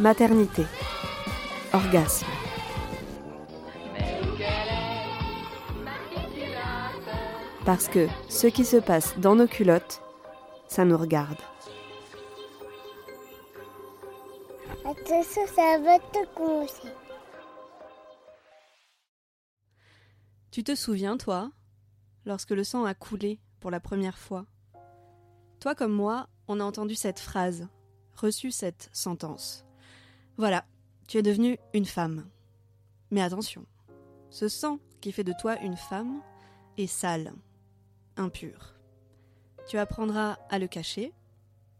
maternité, orgasme. Parce que ce qui se passe dans nos culottes, ça nous regarde. Tu te souviens, toi, lorsque le sang a coulé pour la première fois? Toi comme moi, on a entendu cette phrase, reçu cette sentence. Voilà, tu es devenue une femme. Mais attention, ce sang qui fait de toi une femme est sale, impur. Tu apprendras à le cacher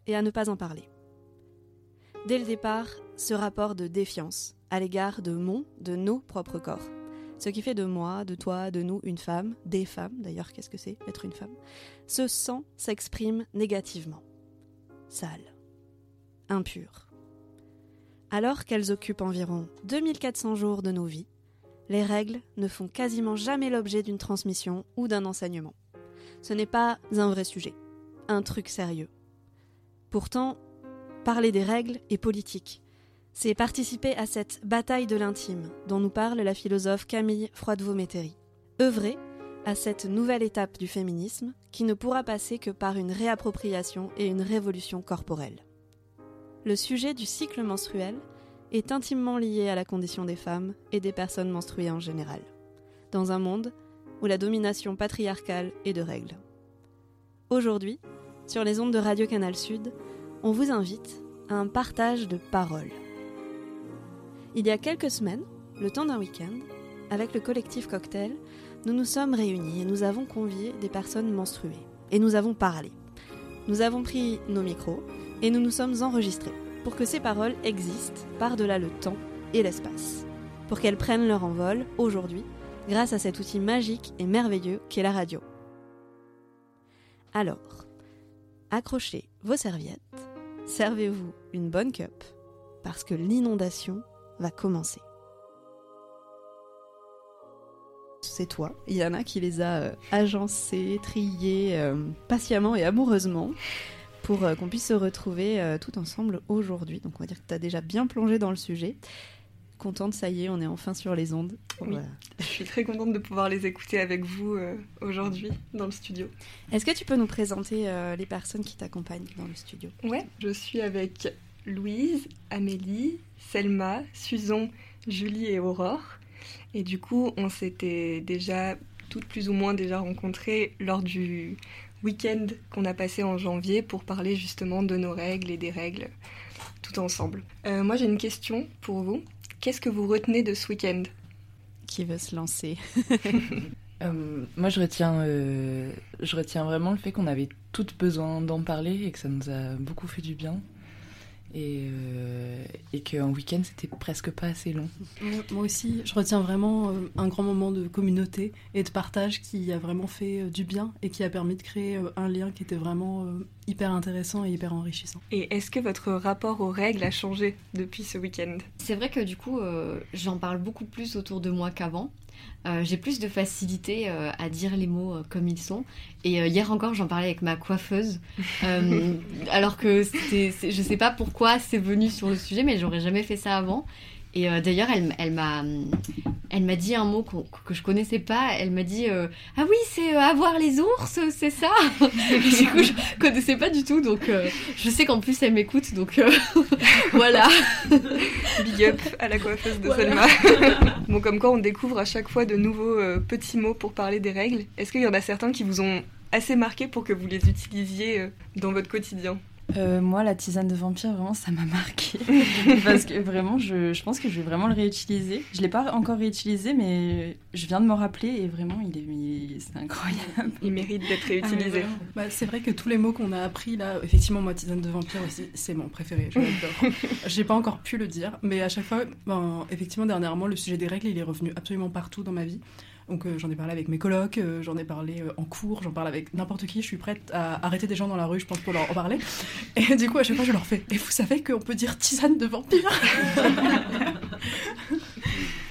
et à ne pas en parler. Dès le départ, ce rapport de défiance à l'égard de mon, de nos propres corps. Ce qui fait de moi, de toi, de nous une femme, des femmes, d'ailleurs qu'est-ce que c'est être une femme, ce sang s'exprime négativement. Sale. Impur. Alors qu'elles occupent environ 2400 jours de nos vies, les règles ne font quasiment jamais l'objet d'une transmission ou d'un enseignement. Ce n'est pas un vrai sujet, un truc sérieux. Pourtant, parler des règles est politique. C'est participer à cette bataille de l'intime dont nous parle la philosophe Camille Froidevaux-Métairie. Œuvrer à cette nouvelle étape du féminisme qui ne pourra passer que par une réappropriation et une révolution corporelle. Le sujet du cycle menstruel est intimement lié à la condition des femmes et des personnes menstruées en général, dans un monde où la domination patriarcale est de règle. Aujourd'hui, sur les ondes de Radio Canal Sud, on vous invite à un partage de paroles. Il y a quelques semaines, le temps d'un week-end, avec le collectif Cocktail, nous nous sommes réunis et nous avons convié des personnes menstruées. Et nous avons parlé. Nous avons pris nos micros et nous nous sommes enregistrés pour que ces paroles existent par-delà le temps et l'espace. Pour qu'elles prennent leur envol aujourd'hui grâce à cet outil magique et merveilleux qu'est la radio. Alors, accrochez vos serviettes, servez-vous une bonne cup, parce que l'inondation va commencer. C'est toi, Yana, qui les a euh, agencés, triés euh, patiemment et amoureusement pour euh, qu'on puisse se retrouver euh, tout ensemble aujourd'hui. Donc on va dire que tu as déjà bien plongé dans le sujet. Contente, ça y est, on est enfin sur les ondes. Oui. Je suis très contente de pouvoir les écouter avec vous euh, aujourd'hui dans le studio. Est-ce que tu peux nous présenter les personnes qui t'accompagnent dans le studio? Ouais, je suis avec Louise, Amélie, Selma, Susan, Julie et Aurore. Et du coup, on s'était déjà toutes plus ou moins déjà rencontrées lors du week-end qu'on a passé en janvier pour parler justement de nos règles et des règles tout ensemble. Euh, moi, j'ai une question pour vous. Qu'est-ce que vous retenez de ce week-end? Qui veut se lancer? Euh, moi, je retiens, euh, je retiens vraiment le fait qu'on avait toutes besoin d'en parler et que ça nous a beaucoup fait du bien. Et, euh, et qu'un week-end, c'était presque pas assez long. Moi aussi, je retiens vraiment euh, un grand moment de communauté et de partage qui a vraiment fait euh, du bien et qui a permis de créer euh, un lien qui était vraiment hyper intéressant et hyper enrichissant. Et est-ce que votre rapport aux règles a changé depuis ce week-end? C'est vrai que du coup, euh, j'en parle beaucoup plus autour de moi qu'avant. Euh, j'ai plus de facilité euh, à dire les mots euh, comme ils sont. Et hier encore, j'en parlais avec ma coiffeuse. Alors que c'était, c'est- je sais pas pourquoi c'est venu sur le sujet, mais j'aurais jamais fait ça avant. Et euh, d'ailleurs, elle, m'a, elle m'a dit un mot que je connaissais pas. Elle m'a dit euh, ah oui, c'est euh, avoir les ours, c'est ça? Du coup, je connaissais pas du tout, donc je sais qu'en plus elle m'écoute, donc voilà. Big up à la coiffeuse de Voilà. Selma. bon, comme quoi on découvre à chaque fois de nouveaux petits mots pour parler des règles. Est-ce qu'il y en a certains qui vous ont assez marqué pour que vous les utilisiez dans votre quotidien? Euh, moi, la tisane de vampire, vraiment, ça m'a marqué. Parce que vraiment, je, je, pense que je vais vraiment le réutiliser. Je ne l'ai pas encore réutilisé, mais je viens de me rappeler et vraiment, il est, c'est incroyable. Il mérite d'être réutilisé. Ah, bah, c'est vrai que tous les mots qu'on a appris là, effectivement, moi, tisane de vampire aussi, c'est mon préféré. Je l'adore. J'ai pas encore pu le dire, mais à chaque fois, ben, effectivement, dernièrement, le sujet des règles, il est revenu absolument partout dans ma vie. Donc euh, j'en ai parlé avec mes colocs, euh, j'en ai parlé euh, en cours, j'en parle avec n'importe qui. Je suis prête à arrêter des gens dans la rue, je pense, pour leur en parler. Et du coup, à chaque fois, je leur fais. Et vous savez qu'on peut dire tisane de vampire?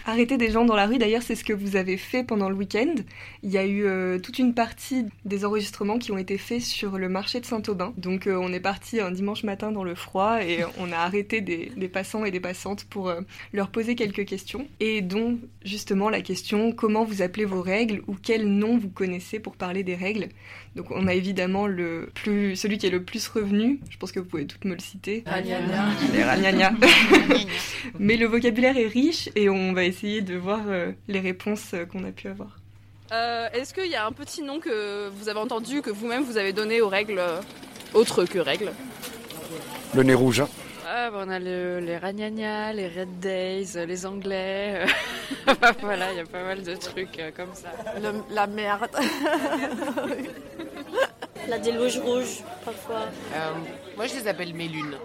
Arrêter des gens dans la rue, d'ailleurs, c'est ce que vous avez fait pendant le week-end. Il y a eu euh, toute une partie des enregistrements qui ont été faits sur le marché de Saint-Aubin. Donc euh, on est parti un dimanche matin dans le froid et on a arrêté des, passants et des passantes pour euh, leur poser quelques questions. Et dont justement la question comment vous appelez vos règles ou quel nom vous connaissez pour parler des règles? Donc on a évidemment le plus, celui qui est le plus revenu, je pense que vous pouvez toutes me le citer. Ragnagna. Mais le vocabulaire est riche et on va essayer de voir euh, les réponses euh, qu'on a pu avoir. Euh, est-ce qu'il y a un petit nom que vous avez entendu, que vous-même vous avez donné aux règles autres que règles? Le nez rouge. Ah, bah, on a les Ragnagna, les Red Days, les Anglais. voilà, il y a pas mal de trucs comme ça. la merde. la déluge rouge, parfois. moi, je les appelle mes lunes.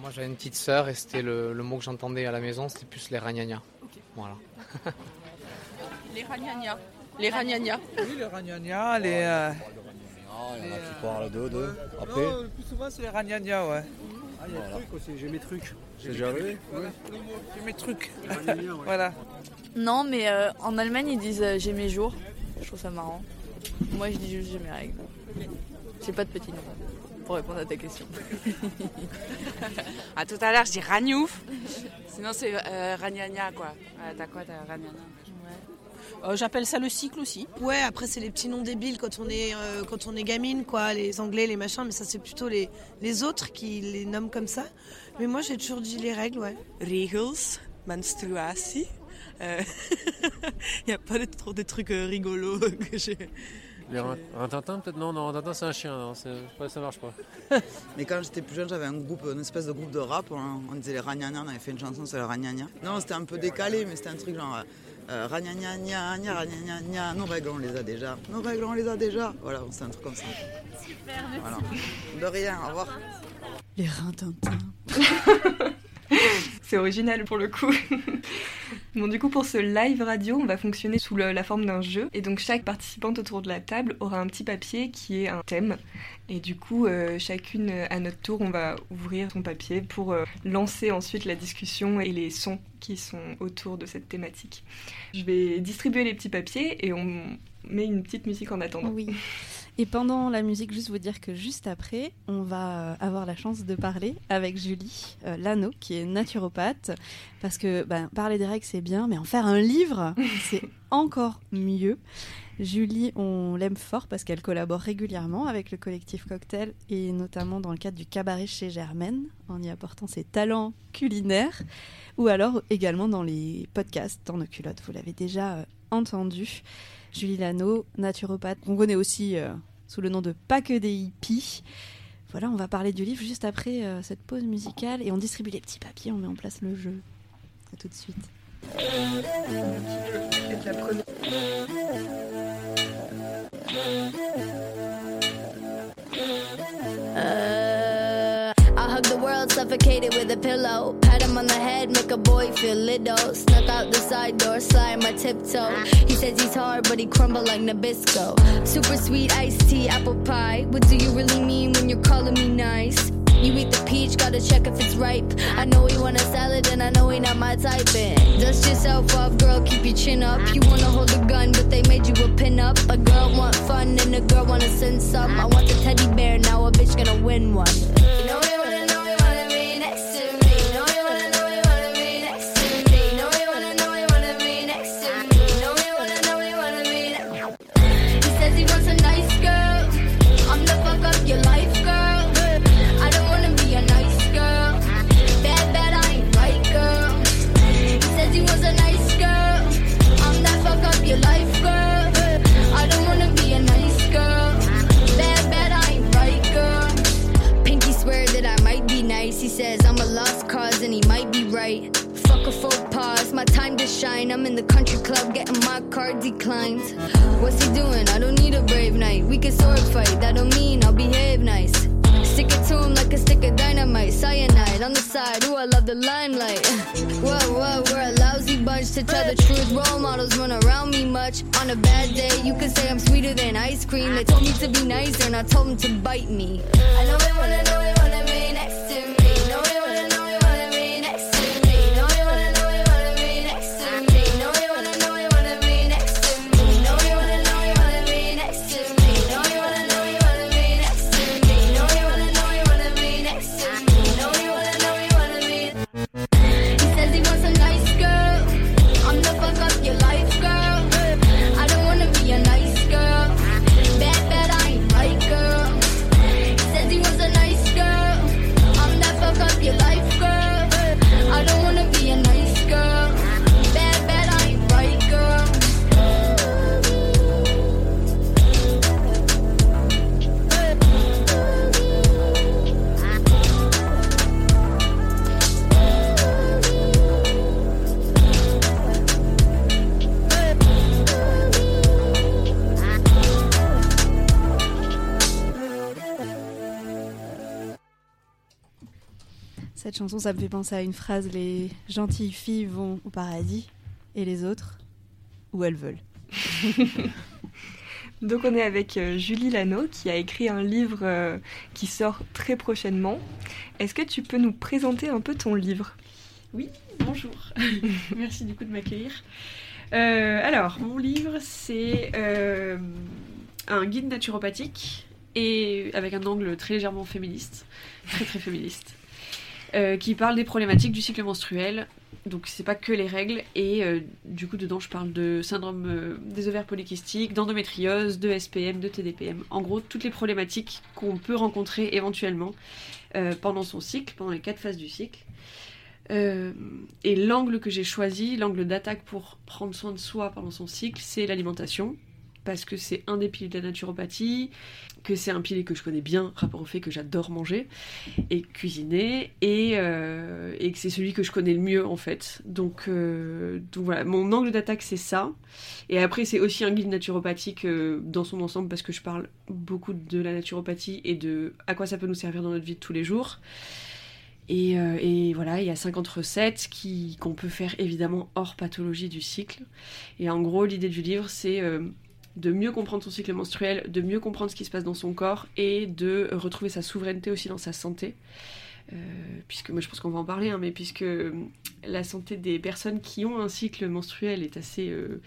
Moi j'avais une petite sœur et c'était le, mot que j'entendais à la maison, c'était plus les ragnagnas. Voilà. les ragnagnas. Les ragnagnas. Oui, les ragnagnas, les. Euh... Il y en a qui parlent d'eux, d'eux. Après. Non, le plus souvent c'est les ragnagnas, ouais. Ah, il y a des trucs aussi, j'ai mes trucs. C'est déjà arrivé Ouais. J'ai mes trucs. voilà. Non, mais euh, en Allemagne ils disent euh, j'ai mes jours. Je trouve ça marrant. Moi je dis juste j'ai mes règles. J'ai pas de petit nom pour répondre à ta question. à tout à l'heure, je dis Ragnouf. Sinon, c'est euh, Ragnagna, quoi. t'as quoi, t'as Ragnagna? Euh, J'appelle ça le cycle aussi. Ouais, après c'est les petits noms débiles quand on est euh, quand on est gamine, quoi, les Anglais, les machins, mais ça c'est plutôt les, les autres qui les nomment comme ça. Mais moi j'ai toujours dit les règles, ouais. Regels, menstruatie. Il n'y a pas trop de trucs rigolos que j'ai. Les Rintintin peut-être? Non, non, Rintintin c'est un chien, non, ça marche pas. Mais quand j'étais plus jeune, j'avais un groupe, une espèce de groupe de rap, on, disait les Ragnagna, on avait fait une chanson sur les Ragnagna. Non, c'était un peu décalé, mais c'était un truc genre euh, Ragnagna, gna, gna, Ragnagna, gna, nos règles on les a déjà, nos règles on les a déjà. Voilà, c'est un truc comme ça. Super, merci. Voilà. De rien, au revoir. Les Rintintin. C'est original pour le coup. bon, du coup, pour ce live radio, on va fonctionner sous la forme d'un jeu. Et donc, chaque participante autour de la table aura un petit papier qui est un thème. Et du coup, euh, chacune à notre tour, on va ouvrir son papier pour euh, lancer ensuite la discussion et les sons qui sont autour de cette thématique. Je vais distribuer les petits papiers et on met une petite musique en attendant. Oui. Et pendant la musique, juste vous dire que juste après, on va euh, avoir la chance de parler avec Julie euh, Lano, qui est naturopathe, parce que ben, parler des règles, c'est bien, mais en faire un livre, c'est encore mieux. Julie, on l'aime fort parce qu'elle collabore régulièrement avec le collectif Cocktail et notamment dans le cadre du cabaret chez Germaine, en y apportant ses talents culinaires, ou alors également dans les podcasts dans nos culottes, vous l'avez déjà euh, entendu. Julie Lano, naturopathe, qu'on connaît aussi euh, sous le nom de Pas que des hippies. Voilà, on va parler du livre juste après euh, cette pause musicale et on distribue les petits papiers, on met en place le jeu. À tout de suite. the world, suffocated with a pillow. Pat him on the head, make a boy feel little. Snuck out the side door, slide my tiptoe. He says he's hard, but he crumble like Nabisco. Super sweet iced tea, apple pie. What do you really mean when you're calling me nice? You eat the peach, gotta check if it's ripe. I know he want a salad, and I know he not my type. And dust yourself off, girl, keep your chin up. You wanna hold a gun, but they made you a pin up. A girl want fun, and a girl wanna send some. I want the teddy bear, now a bitch gonna win one. You know the country club getting my card declined. What's he doing? I don't need a brave knight. We can sword fight, that don't mean I'll behave nice. Stick it to him like a stick of dynamite. Cyanide on the side, ooh, I love the limelight. Whoa, whoa, we're a lousy bunch to tell the truth. Role models run around me much. On a bad day, you could say I'm sweeter than ice cream. They told me to be nicer, and I told them to bite me. I know they wanna know, they wanna chanson, ça me fait penser à une phrase les gentilles filles vont au paradis et les autres où elles veulent. Donc on est avec euh, Julie Lano qui a écrit un livre euh, qui sort très prochainement. Est-ce que tu peux nous présenter un peu ton livre? Oui, bonjour. Merci du coup de m'accueillir. Euh, alors, mon livre, c'est euh, un guide naturopathique et avec un angle très légèrement féministe, très très féministe, euh, qui parle des problématiques du cycle menstruel. Donc, c'est pas que les règles. Et euh, du coup, dedans, je parle de syndrome euh, des ovaires polykystiques, d'endométriose, de SPM, de TDPM. En gros, toutes les problématiques qu'on peut rencontrer éventuellement pendant son cycle, pendant les quatre phases du cycle. Et l'angle que j'ai choisi, l'angle d'attaque pour prendre soin de soi pendant son cycle, c'est l'alimentation. Parce que c'est un des piliers de la naturopathie, que c'est un pilier que je connais bien, rapport au fait que j'adore manger et cuisiner, et, euh, que c'est celui que je connais le mieux en fait. Donc, euh, donc voilà, mon angle d'attaque c'est ça. Et après, c'est aussi un guide naturopathique euh, dans son ensemble parce que je parle beaucoup de la naturopathie et de à quoi ça peut nous servir dans notre vie de tous les jours. Et, voilà, il y a 50 recettes qu'on peut faire évidemment hors pathologie du cycle. Et en gros, l'idée du livre, c'est de mieux comprendre son cycle menstruel, de mieux comprendre ce qui se passe dans son corps et de retrouver sa souveraineté aussi dans sa santé. Euh, puisque moi je pense qu'on va en parler, hein, mais puisque euh, la santé des personnes qui ont un cycle menstruel est assez euh,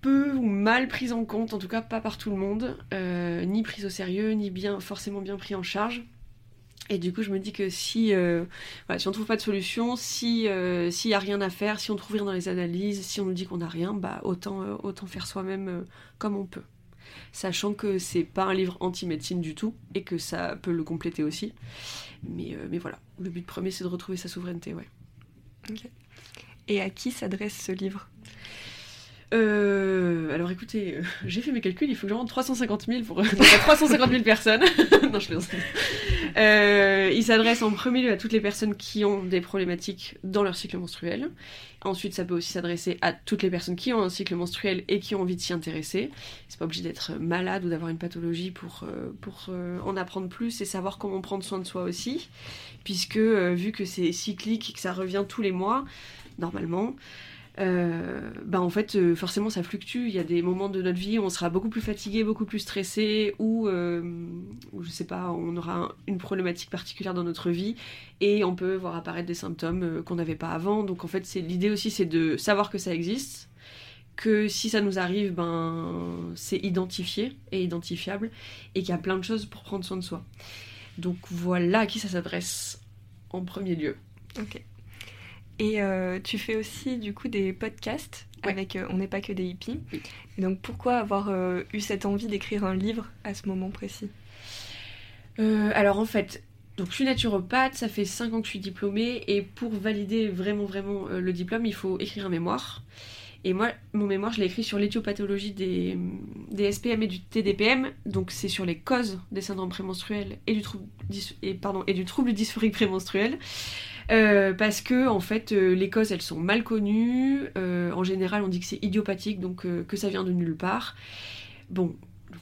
peu ou mal prise en compte, en tout cas pas par tout le monde, ni prise au sérieux, ni bien forcément bien pris en charge. Et du coup, je me dis que si, euh, voilà, si on trouve pas de solution, si euh, s'il y a rien à faire, si on trouve rien dans les analyses, si on nous dit qu'on n'a rien, bah autant euh, autant faire soi-même comme on peut. Sachant que c'est pas un livre anti-médecine du tout et que ça peut le compléter aussi. Mais, mais voilà, le but premier c'est de retrouver sa souveraineté, ouais. Ok. Et à qui s'adresse ce livre? Euh, alors écoutez, euh, j'ai fait mes calculs, il faut que je rende 350 000 pour... Donc, il y a 350 000 personnes. non, je plaisante. Euh, il s'adresse en premier lieu à toutes les personnes qui ont des problématiques dans leur cycle menstruel. Ensuite, ça peut aussi s'adresser à toutes les personnes qui ont un cycle menstruel et qui ont envie de s'y intéresser. C'est pas obligé d'être malade ou d'avoir une pathologie pour, euh, pour en apprendre plus et savoir comment prendre soin de soi aussi. Puisque, vu que c'est cyclique et que ça revient tous les mois, normalement, euh, bah en fait euh, forcément ça fluctue. Il y a des moments de notre vie où on sera beaucoup plus fatigué beaucoup plus stressé ou euh, je sais pas on aura un- une problématique particulière dans notre vie et on peut voir apparaître des symptômes euh, qu'on n'avait pas avant. Donc en fait c'est l'idée aussi c'est de savoir que ça existe que si ça nous arrive ben c'est identifié et identifiable et qu'il y a plein de choses pour prendre soin de soi. Donc voilà à qui ça s'adresse en premier lieu. Ok. Et euh, tu fais aussi du coup des podcasts avec euh, On n'est pas que des hippies. Et donc pourquoi avoir euh, eu cette envie d'écrire un livre à ce moment précis? Alors en fait, donc je suis naturopathe, ça fait 5 ans que je suis diplômée et pour valider vraiment vraiment le diplôme, il faut écrire un mémoire. Et moi, mon mémoire, je l'ai écrit sur l'éthiopathologie des, des SPM et du TDPM. Donc, c'est sur les causes des syndromes prémenstruels et du trouble, et, pardon, et du trouble dysphorique prémenstruel. Euh, parce que en fait euh, les causes elles sont mal connues. Euh, en général on dit que c'est idiopathique donc que ça vient de nulle part. Bon,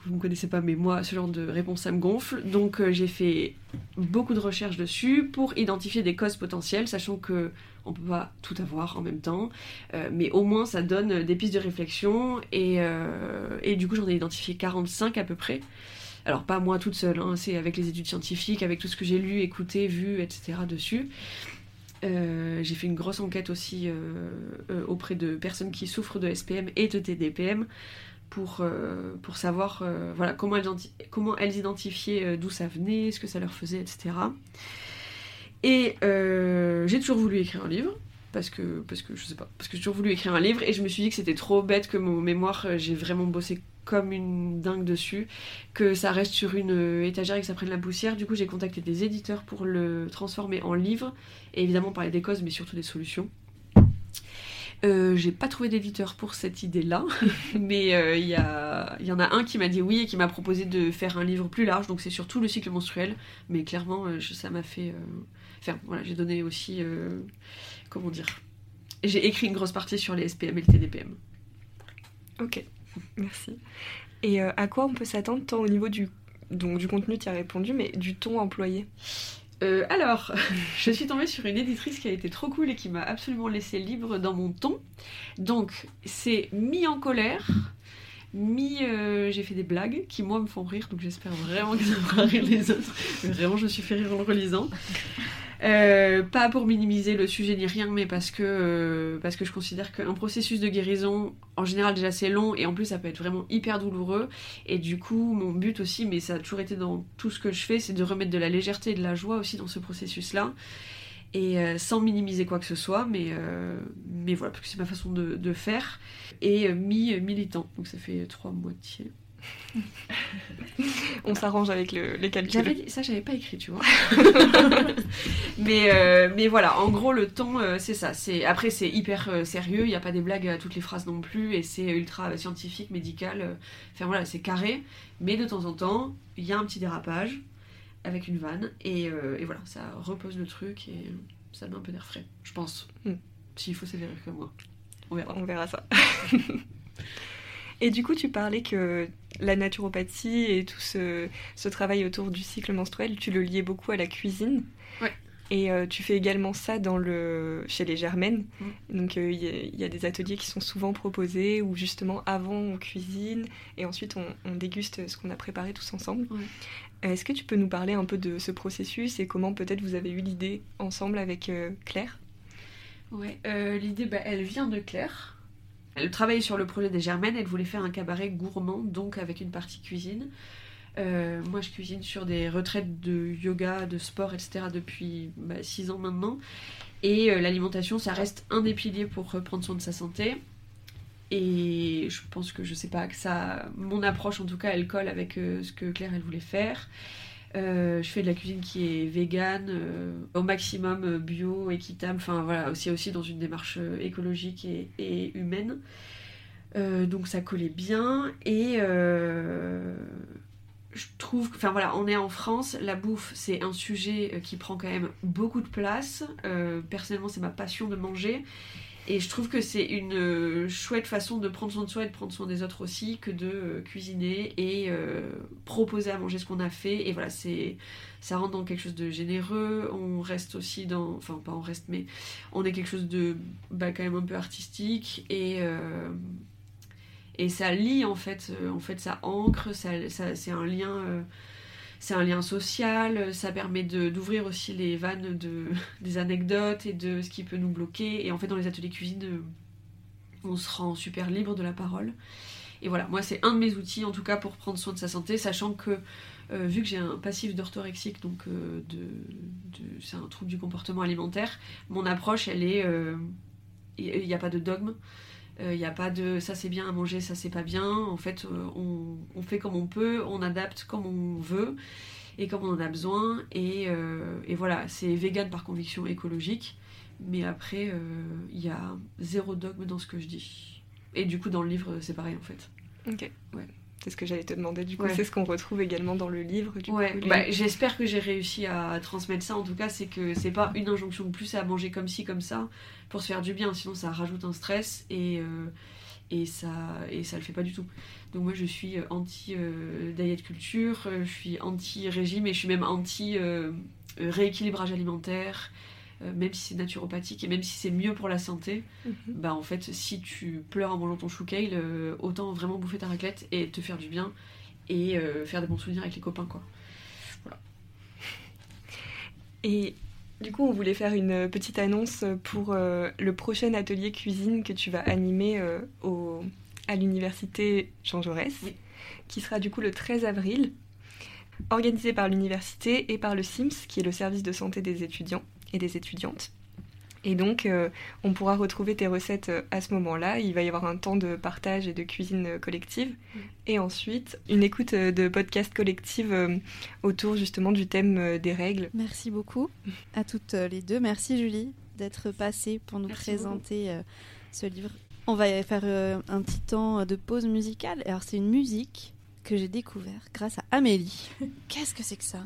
vous ne me connaissez pas mais moi ce genre de réponse ça me gonfle. Donc j'ai fait beaucoup de recherches dessus pour identifier des causes potentielles, sachant que on peut pas tout avoir en même temps, mais au moins ça donne des pistes de réflexion et du coup j'en ai identifié 45 à peu près. Alors pas moi toute seule, hein, c'est avec les études scientifiques, avec tout ce que j'ai lu, écouté, vu, etc. dessus. Euh, j'ai fait une grosse enquête aussi euh, euh, auprès de personnes qui souffrent de SPM et de TDPM pour, savoir comment, elles, comment elles identifiaient d'où ça venait, ce que ça leur faisait, etc. Et j'ai toujours voulu écrire un livre. Parce que, parce que je sais pas, parce que j'ai toujours voulu écrire un livre et je me suis dit que c'était trop bête que mon mémoire, j'ai vraiment bossé comme une dingue dessus, que ça reste sur une étagère et que ça prenne la poussière. Du coup, j'ai contacté des éditeurs pour le transformer en livre et évidemment parler des causes, mais surtout des solutions. Euh, j'ai pas trouvé d'éditeur pour cette idée-là, mais euh, il y, a- y en a un qui m'a dit oui et qui m'a proposé de faire un livre plus large, donc c'est sur tout le cycle menstruel, mais clairement euh, ça m'a fait... Enfin voilà, j'ai donné aussi... Comment dire J'ai écrit une grosse partie sur les SPM et le TDPM. Ok, merci. Et euh, à quoi on peut s'attendre tant au niveau du, donc, du contenu, tu as répondu, mais du ton employé? Euh, alors, je suis tombée sur une éditrice qui a été trop cool et qui m'a absolument laissé libre dans mon ton. Donc, c'est mi en colère, mi euh, j'ai fait des blagues qui moi me font rire, donc j'espère vraiment que ça fera rire les autres. Vraiment, je me suis fait rire en le relisant. Euh, pas pour minimiser le sujet ni rien, mais parce que, euh, parce que je considère qu'un processus de guérison, en général déjà c'est long et en plus ça peut être vraiment hyper douloureux. Et du coup, mon but aussi, mais ça a toujours été dans tout ce que je fais, c'est de remettre de la légèreté et de la joie aussi dans ce processus-là. Et euh, sans minimiser quoi que ce soit, mais, euh, mais voilà, parce que c'est ma façon de, de faire. Et euh, mi-militant, donc ça fait trois moitiés. On s'arrange avec le- les calculs. Ça, j'avais pas écrit, tu vois. mais, euh, mais voilà, en gros, le euh, c'est ça. C'est Après, c'est hyper euh, sérieux, il n'y a pas des blagues à toutes les phrases non plus, et c'est ultra scientifique, médical. Enfin voilà, c'est carré. Mais de temps en temps, il y a un petit dérapage avec une vanne, et, euh, et voilà, ça repose le truc, et ça met un peu d'air frais, je pense. S'il faut s'avérer que moi. On verra. On verra ça. Et du coup, tu parlais que la naturopathie et tout ce, ce travail autour du cycle menstruel, tu le liais beaucoup à la cuisine. Ouais. Et euh, tu fais également ça dans le, chez les Germaines. Mm. Donc euh, il y, a- il y a des ateliers qui sont souvent proposés où justement avant on cuisine et ensuite on, on déguste ce qu'on a préparé tous ensemble. Est-ce que tu peux nous parler un peu de ce processus et comment peut-être vous avez eu l'idée ensemble avec euh, Claire? Ouais, euh, l'idée, bah, elle vient de Claire. Elle travaillait sur le projet des Germaines, elle voulait faire un cabaret gourmand, donc avec une partie cuisine. Euh, moi, je cuisine sur des retraites de yoga, de sport, etc. depuis 6 ans maintenant. Et euh, l'alimentation, ça reste un des piliers pour prendre soin de sa santé. Et je pense que je sais pas que ça, mon approche en tout cas, elle colle avec euh, ce que Claire elle voulait faire. Euh, je fais de la cuisine qui est végane, euh, au maximum bio, équitable, enfin voilà, aussi aussi dans une démarche écologique et, et humaine. Donc ça collait bien et je trouve, enfin voilà, on est en France, la bouffe c'est un sujet qui prend quand même beaucoup de place. Personnellement, c'est ma passion de manger. Et je trouve que c'est une euh, chouette façon de prendre soin de soi et de prendre soin des autres aussi que de euh, cuisiner et euh, proposer à manger ce qu'on a fait. Et voilà, c'est ça rentre dans quelque chose de généreux. On reste aussi dans, enfin pas on reste, mais on est quelque chose de bah, quand même un peu artistique et et ça lie en fait, en fait ça ancre, ça, c'est un lien. C'est un lien social, ça permet d'ouvrir aussi les vannes de, des anecdotes et de ce qui peut nous bloquer. Et en fait, dans les ateliers cuisine, euh, on se rend super libre de la parole. Et voilà, moi, c'est un de mes outils, en tout cas, pour prendre soin de sa santé, sachant que, euh, vu que j'ai un passif d'orthorexique, donc euh, de, c'est un trouble du comportement alimentaire, mon approche, elle est. euh, Il n'y a pas de dogme. Il n'y a pas de ça c'est bien à manger, ça c'est pas bien. En fait, euh, on, on fait comme on peut, on adapte comme on veut et comme on en a besoin. Et, euh, et voilà, c'est vegan par conviction écologique. Mais après, euh, il y a zéro dogme dans ce que je dis. Et du coup, dans le livre, c'est pareil en fait. Ok. Ouais. C'est ce que j'allais te demander. Du coup, Ouais. c'est ce qu'on retrouve également dans le livre. Du Ouais, coup, les- bah, j'espère que j'ai réussi à transmettre ça. En tout cas, c'est que c'est pas une injonction de plus à manger comme ci, comme ça, pour se faire du bien. Sinon, ça rajoute un stress et, euh, et, ça, et ça le fait pas du tout. Donc, moi, je suis euh, anti-diet culture, euh, je suis anti-régime et je suis même anti-rééquilibrage alimentaire. Euh, même si c'est naturopathique et même si c'est mieux pour la santé, bah en fait, si tu pleures en mangeant ton chou kale, euh, autant vraiment bouffer ta raclette et te faire du bien et euh, faire des bons souvenirs avec les copains, quoi. Et du coup, on voulait faire une petite annonce pour le prochain atelier cuisine que tu vas animer au, à l'université Jean Jaurès, qui sera du coup le 13 avril, organisé par l'université et par le SIMS, qui est le service de santé des étudiants et des étudiantes. Et donc, euh, on pourra retrouver tes recettes euh, à ce moment-là. Il va y avoir un temps de partage et de cuisine euh, collective. Et ensuite, une écoute de podcast collective autour justement du thème des règles. Merci beaucoup à toutes les deux. Merci Julie d'être passée pour nous Merci présenter ce livre. On va faire un petit temps de pause musicale. Alors c'est une musique que j'ai découvert grâce à Amélie. Qu'est-ce que c'est que ça?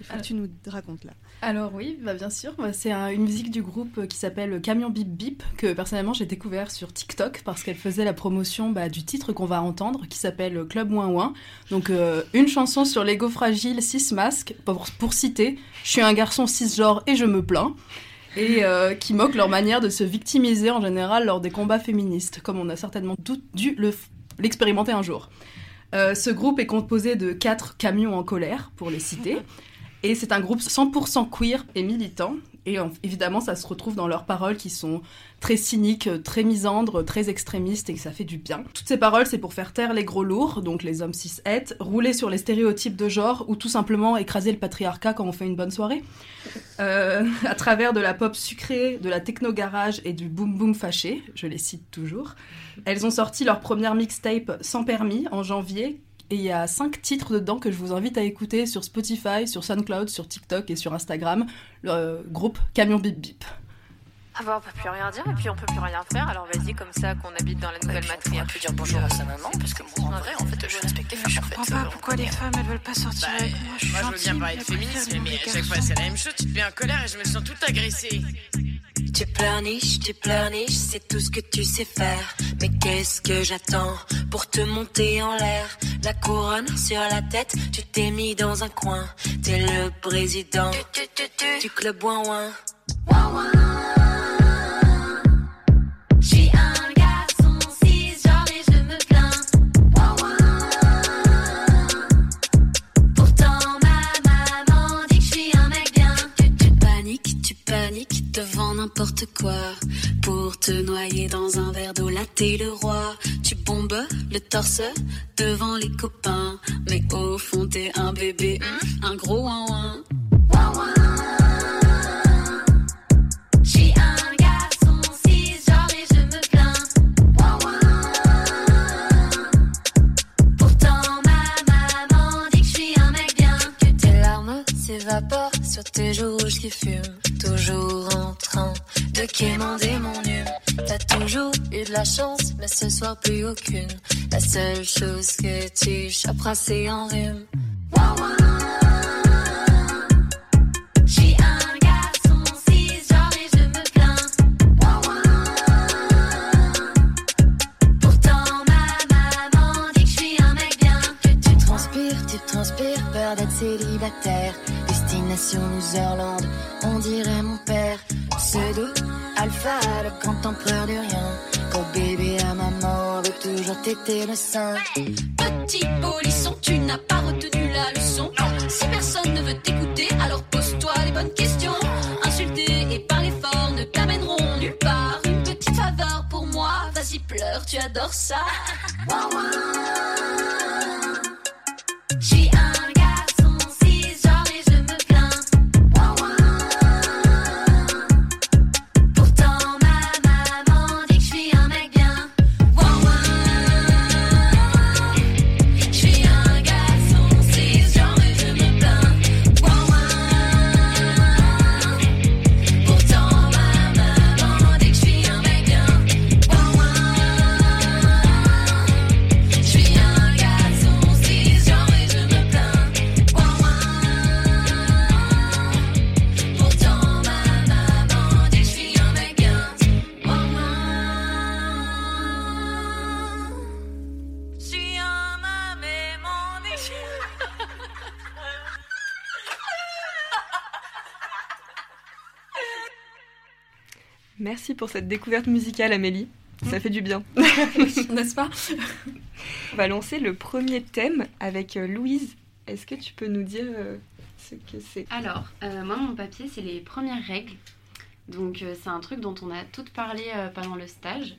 Il que tu nous racontes là. Alors oui, bah bien sûr, Bah, c'est un- une musique du groupe qui s'appelle Camion Bip Bip, que personnellement j'ai découvert sur TikTok parce qu'elle faisait la promotion bah, du titre qu'on va entendre, qui s'appelle Club Ouin Ouin. Donc euh, une chanson sur l'ego fragile, cis masque, pour, pour citer, je suis un garçon cisgenre et je me plains. Et euh, qui moque leur manière de se victimiser en général lors des combats féministes, comme on a certainement dû l'expérimenter un jour. Euh, ce groupe est composé de quatre camions en colère, pour les citer. Et c'est un groupe 100% queer et militant. Et évidemment, ça se retrouve dans leurs paroles qui sont très cyniques, très misandres, très extrémistes et ça fait du bien. Toutes ces paroles, c'est pour faire taire les gros lourds, donc les hommes cis het, rouler sur les stéréotypes de genre ou tout simplement écraser le patriarcat quand on fait une bonne soirée. Euh, à travers de la pop sucrée, de la techno-garage et du boom boom fâché, je les cite toujours. Elles ont sorti leur première mixtape sans permis en janvier et il y a cinq titres dedans que je vous invite à écouter sur Spotify, sur SoundCloud, sur TikTok et sur Instagram. Le groupe Camion Bip Bip. Ah bah on peut plus rien dire et puis on peut plus rien faire alors vas-y comme ça qu'on habite dans la nouvelle matriarche. peux dire bonjour à sa maman parce que moi en vrai en fait je respecte les femmes. comprends pas pourquoi les femmes elles veulent pas sortir avec moi. Je suis Moi, je veux bien parler de féminisme, mais à chaque fois, c'est la même chose. Tu te mets en colère et je me sens tout agressée. Tu pleurniches, tu pleurniches, c'est tout ce que tu sais faire. Mais qu'est-ce que j'attends pour te monter en l'air? La couronne sur la tête, tu t'es mis dans un coin. T'es le président du club ouin ouin. Pour te noyer dans un verre d'eau, là t'es le roi. Tu bombes le torse devant les copains. Mais au fond t'es un bébé, un gros ouin sur tes joues rouges qui fument. Toujours en train de quémander mon hume. T'as toujours eu de la chance, mais ce soir plus aucune. La seule chose que tu choperas, c'est en rhume. J'suis un garçon cisgenre et je me plains. Pourtant ma maman dit que j'suis un mec bien. Tu transpires, tu transpires, peur d'être célibataire. Destination Loserland, on dirait mon père. Pseudo, alpha, le grand empereur du rien. Quand bébé à maman veut toujours téter le sein. Petit polisson, tu n'as pas retenu la leçon. Si personne ne veut t'écouter, alors pose-toi les bonnes questions. Insulter et parler fort ne t'amèneront nulle part. Une petite faveur pour moi, vas-y pleure, tu adores ça. Ouin, Merci pour cette découverte musicale, Amélie. Ça fait du bien. N'est-ce pas? On va lancer le premier thème avec euh, Louise. Est-ce que tu peux nous dire euh, ce que c'est? Alors, euh, moi, mon papier, c'est les premières règles. Donc, euh, c'est un truc dont on a toutes parlé euh, pendant le stage.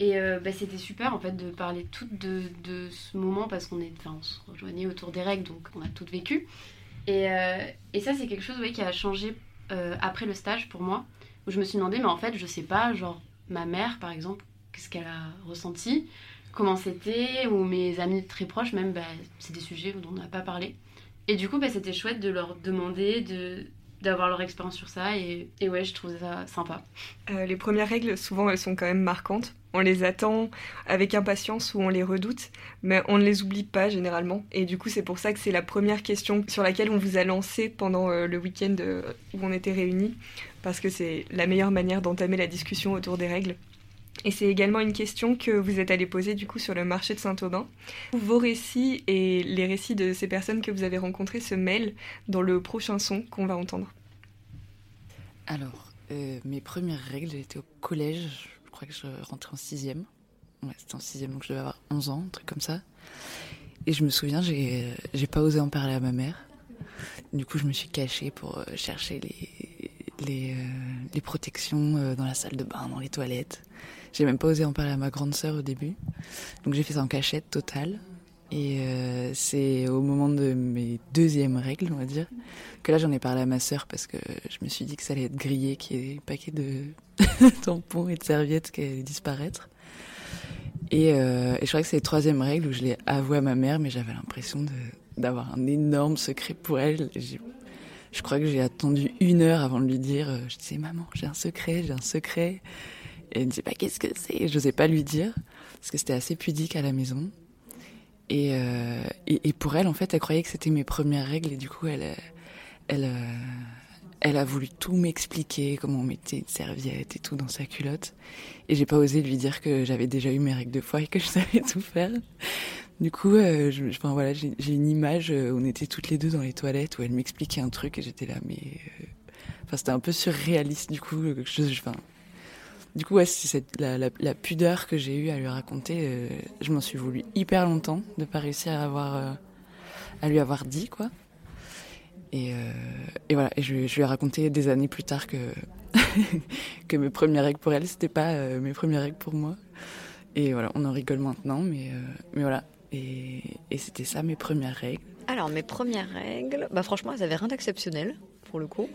Et euh, bah, c'était super, en fait, de parler toutes de, de ce moment parce qu'on est, enfin, on se rejoignait autour des règles, donc on a toutes vécu. Et, euh, et ça, c'est quelque chose ouais, qui a changé euh, après le stage pour moi, où je me suis demandé, mais en fait, je sais pas, genre, ma mère, par exemple, qu'est-ce qu'elle a ressenti, comment c'était, ou mes amis très proches, même, bah, c'est des sujets dont on n'a pas parlé. Et du coup, bah, c'était chouette de leur demander de d'avoir leur expérience sur ça et, et ouais je trouve ça sympa Euh, Les premières règles, souvent, elles sont quand même marquantes. On les attend avec impatience ou on les redoute, mais on ne les oublie pas généralement. Et du coup, c'est pour ça que c'est la première question sur laquelle on vous a lancé pendant euh, le week-end euh, où on était réunis, parce que c'est la meilleure manière d'entamer la discussion autour des règles. Et c'est également une question que vous êtes allé poser du coup sur le marché de Saint-Aubin. Vos récits et les récits de ces personnes que vous avez rencontrées se mêlent dans le prochain son qu'on va entendre. Alors, euh, mes premières règles, j'étais au collège, je crois que je rentrais en sixième. Ouais, c'était en sixième, donc je devais avoir 11 ans, un truc comme ça. Et je me souviens, j'ai j'ai pas osé en parler à ma mère. Du coup, je me suis cachée pour euh, chercher les, les, euh, les protections euh, dans la salle de bain, dans les toilettes. J'ai même pas osé en parler à ma grande sœur au début. Donc j'ai fait ça en cachette totale. Et euh, c'est au moment de mes deuxièmes règles, on va dire, que là j'en ai parlé à ma sœur parce que je me suis dit que ça allait être grillé, qu'il y ait des paquets de tampons et de serviettes qui allaient disparaître. Et, je crois que c'est les troisième règles où je l'ai avoué à ma mère, mais j'avais l'impression d'avoir un énorme secret pour elle. Je crois que j'ai attendu une heure avant de lui dire. euh, Je disais, maman, j'ai un secret, j'ai un secret. Et elle me disait, bah, qu'est-ce que c'est? Je n'osais pas lui dire, parce que c'était assez pudique à la maison. Et, euh, et, pour elle, en fait, elle croyait que c'était mes premières règles, et du coup, elle, euh, elle, elle a voulu tout m'expliquer, comment on mettait une serviette et tout dans sa culotte. Et j'ai pas osé lui dire que j'avais déjà eu mes règles de fois et que je savais tout faire. Du coup, euh, j'ai une image euh, où on était toutes les deux dans les toilettes où elle m'expliquait un truc et j'étais là, mais. euh, Enfin, c'était un peu surréaliste, du coup. euh, je- enfin, du coup, ouais, c'est la, la- pudeur que j'ai eue à lui raconter. euh, je m'en suis voulu hyper longtemps de pas réussir à, avoir, euh, à lui avoir dit, quoi. Et, euh, voilà, et je, je lui ai raconté des années plus tard que, que mes premières règles pour elle, c'était pas euh, mes premières règles pour moi. Et voilà, on en rigole maintenant, mais, euh, mais voilà. Et, c'était ça mes premières règles. Alors, mes premières règles, bah franchement, elles avaient rien d'exceptionnel, pour le coup.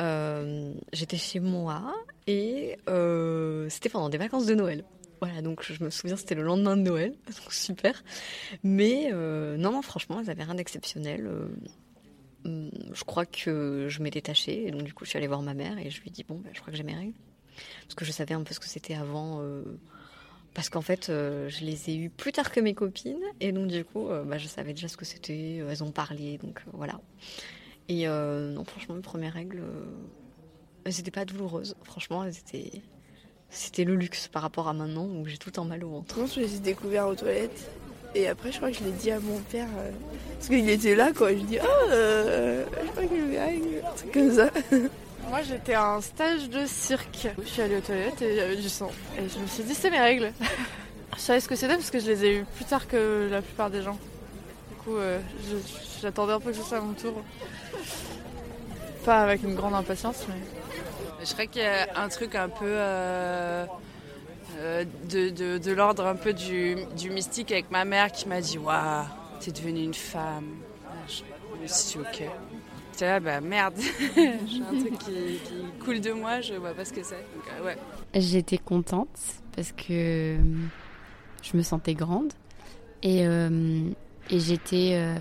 Euh, J'étais chez moi et euh, c'était pendant des vacances de Noël. Voilà, donc je me souviens, c'était le lendemain de Noël, donc super. Mais euh, non, non, franchement, elles avaient rien d'exceptionnel. Je crois que je m'étais tachée, et donc du coup, je suis allée voir ma mère et je lui ai dit, bon, bah, je crois que j'ai mes règles. Parce que je savais un peu ce que c'était avant. Parce qu'en fait, euh, je les ai eues plus tard que mes copines, et donc du coup, euh, bah, je savais déjà ce que c'était, euh, elles ont parlé, donc voilà. Et non, franchement, mes premières règles, elles n'étaient pas douloureuses. Franchement, elles étaient... c'était le luxe par rapport à maintenant où j'ai tout temps mal au ventre. Je les ai découverts aux toilettes. Et après, je crois que je l'ai dit à mon père. parce qu'il était là, quoi. Je dis, oh, euh, je crois que eu règles. Un truc comme ça. Moi j'étais à un stage de cirque. Je suis allée aux toilettes et il y avait du sang. Et je me suis dit c'est mes règles. je savais ce que c'était parce que je les ai eues plus tard que la plupart des gens. Du coup euh, j'attendais un peu que ce soit à mon tour. Pas avec une grande impatience mais... Je crois qu'il y a un truc un peu euh, euh, de, de- l'ordre un peu du, du mystique avec ma mère qui m'a dit Waouh, t'es devenue une femme. Je me suis dit Ok. J'étais là, bah merde, j'ai un truc qui, qui coule de moi, je vois pas ce que c'est. Donc, euh, ouais. J'étais contente parce que je me sentais grande et, euh, et j'étais euh,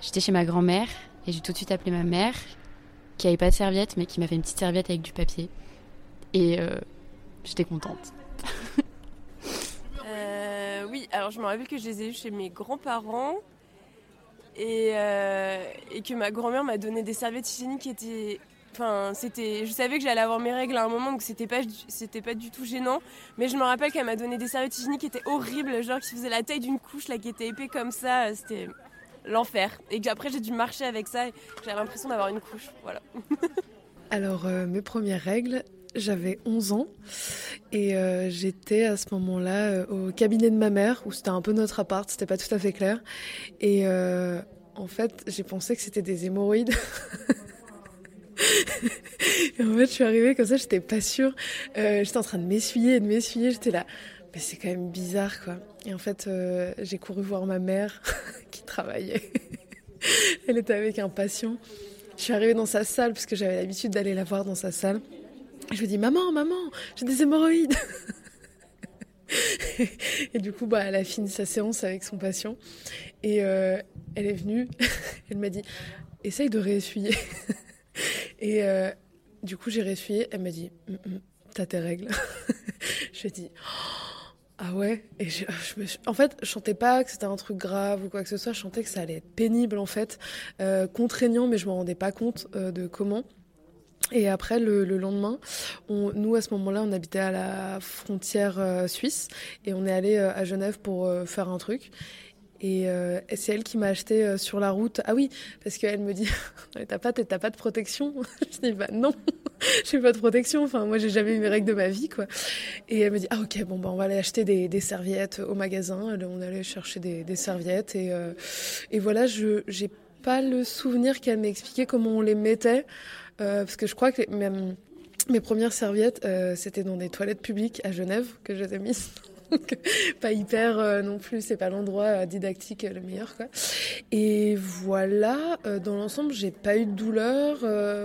j'étais chez ma grand-mère et j'ai tout de suite appelé ma mère qui avait pas de serviette mais qui m'a fait une petite serviette avec du papier et euh, j'étais contente. Euh, oui, alors je me rappelle que je les ai eus chez mes grands-parents et, euh, et que ma grand-mère m'a donné des serviettes hygiéniques qui étaient. Enfin, c'était. Je savais que j'allais avoir mes règles à un moment, donc c'était pas, c'était pas du tout gênant. Mais je me rappelle qu'elle m'a donné des serviettes hygiéniques qui étaient horribles, genre qui faisaient la taille d'une couche, là, qui était épais comme ça. euh, C'était l'enfer. Et qu'après j'ai dû marcher avec ça et j'avais l'impression d'avoir une couche. Voilà. Alors, euh, mes premières règles, j'avais 11 ans et euh, j'étais à ce moment-là euh, au cabinet de ma mère où c'était un peu notre appart, c'était pas tout à fait clair. Et euh, en fait, j'ai pensé que c'était des hémorroïdes. et en fait, je suis arrivée comme ça, j'étais pas sûre. j'étais en train de m'essuyer et de m'essuyer, j'étais là. Mais c'est quand même bizarre quoi. Et en fait, j'ai couru voir ma mère qui travaillait. Elle était avec un patient. Je suis arrivée dans sa salle parce que j'avais l'habitude d'aller la voir dans sa salle. Je lui dis Maman, maman, j'ai des hémorroïdes. et du coup, bah, elle a fini sa séance avec son patient. Et euh, elle est venue. elle m'a dit Essaye de réessuyer. et euh, du coup, j'ai réessuyé. Elle m'a dit mm, mm, T'as tes règles. je lui ai dit ah ouais Et me En fait, je chantais pas que c'était un truc grave ou quoi que ce soit. Je chantais que ça allait être pénible en fait, euh, contraignant, mais je me rendais pas compte de comment. Et après, le, lendemain, nous, à ce moment-là, on habitait à la frontière euh, suisse et on est allé à Genève pour faire un truc. Et, c'est elle qui m'a acheté sur la route. Ah oui, parce qu'elle me dit T'as pas, pas de protection? Je dis Bah non j'ai pas de protection. Enfin, moi, j'ai jamais eu mes règles de ma vie, quoi. Et elle me dit, ah ok, bon, bah, on va aller acheter des, serviettes au magasin. On allait chercher des, serviettes et, euh, voilà, je j'ai pas le souvenir qu'elle m'expliquait comment on les mettait, euh, parce que je crois que mes premières serviettes, euh, c'était dans des toilettes publiques à Genève que je les ai mises. pas hyper euh, non plus, c'est pas l'endroit euh, didactique le meilleur quoi. Et voilà, euh, dans l'ensemble, j'ai pas eu de douleur.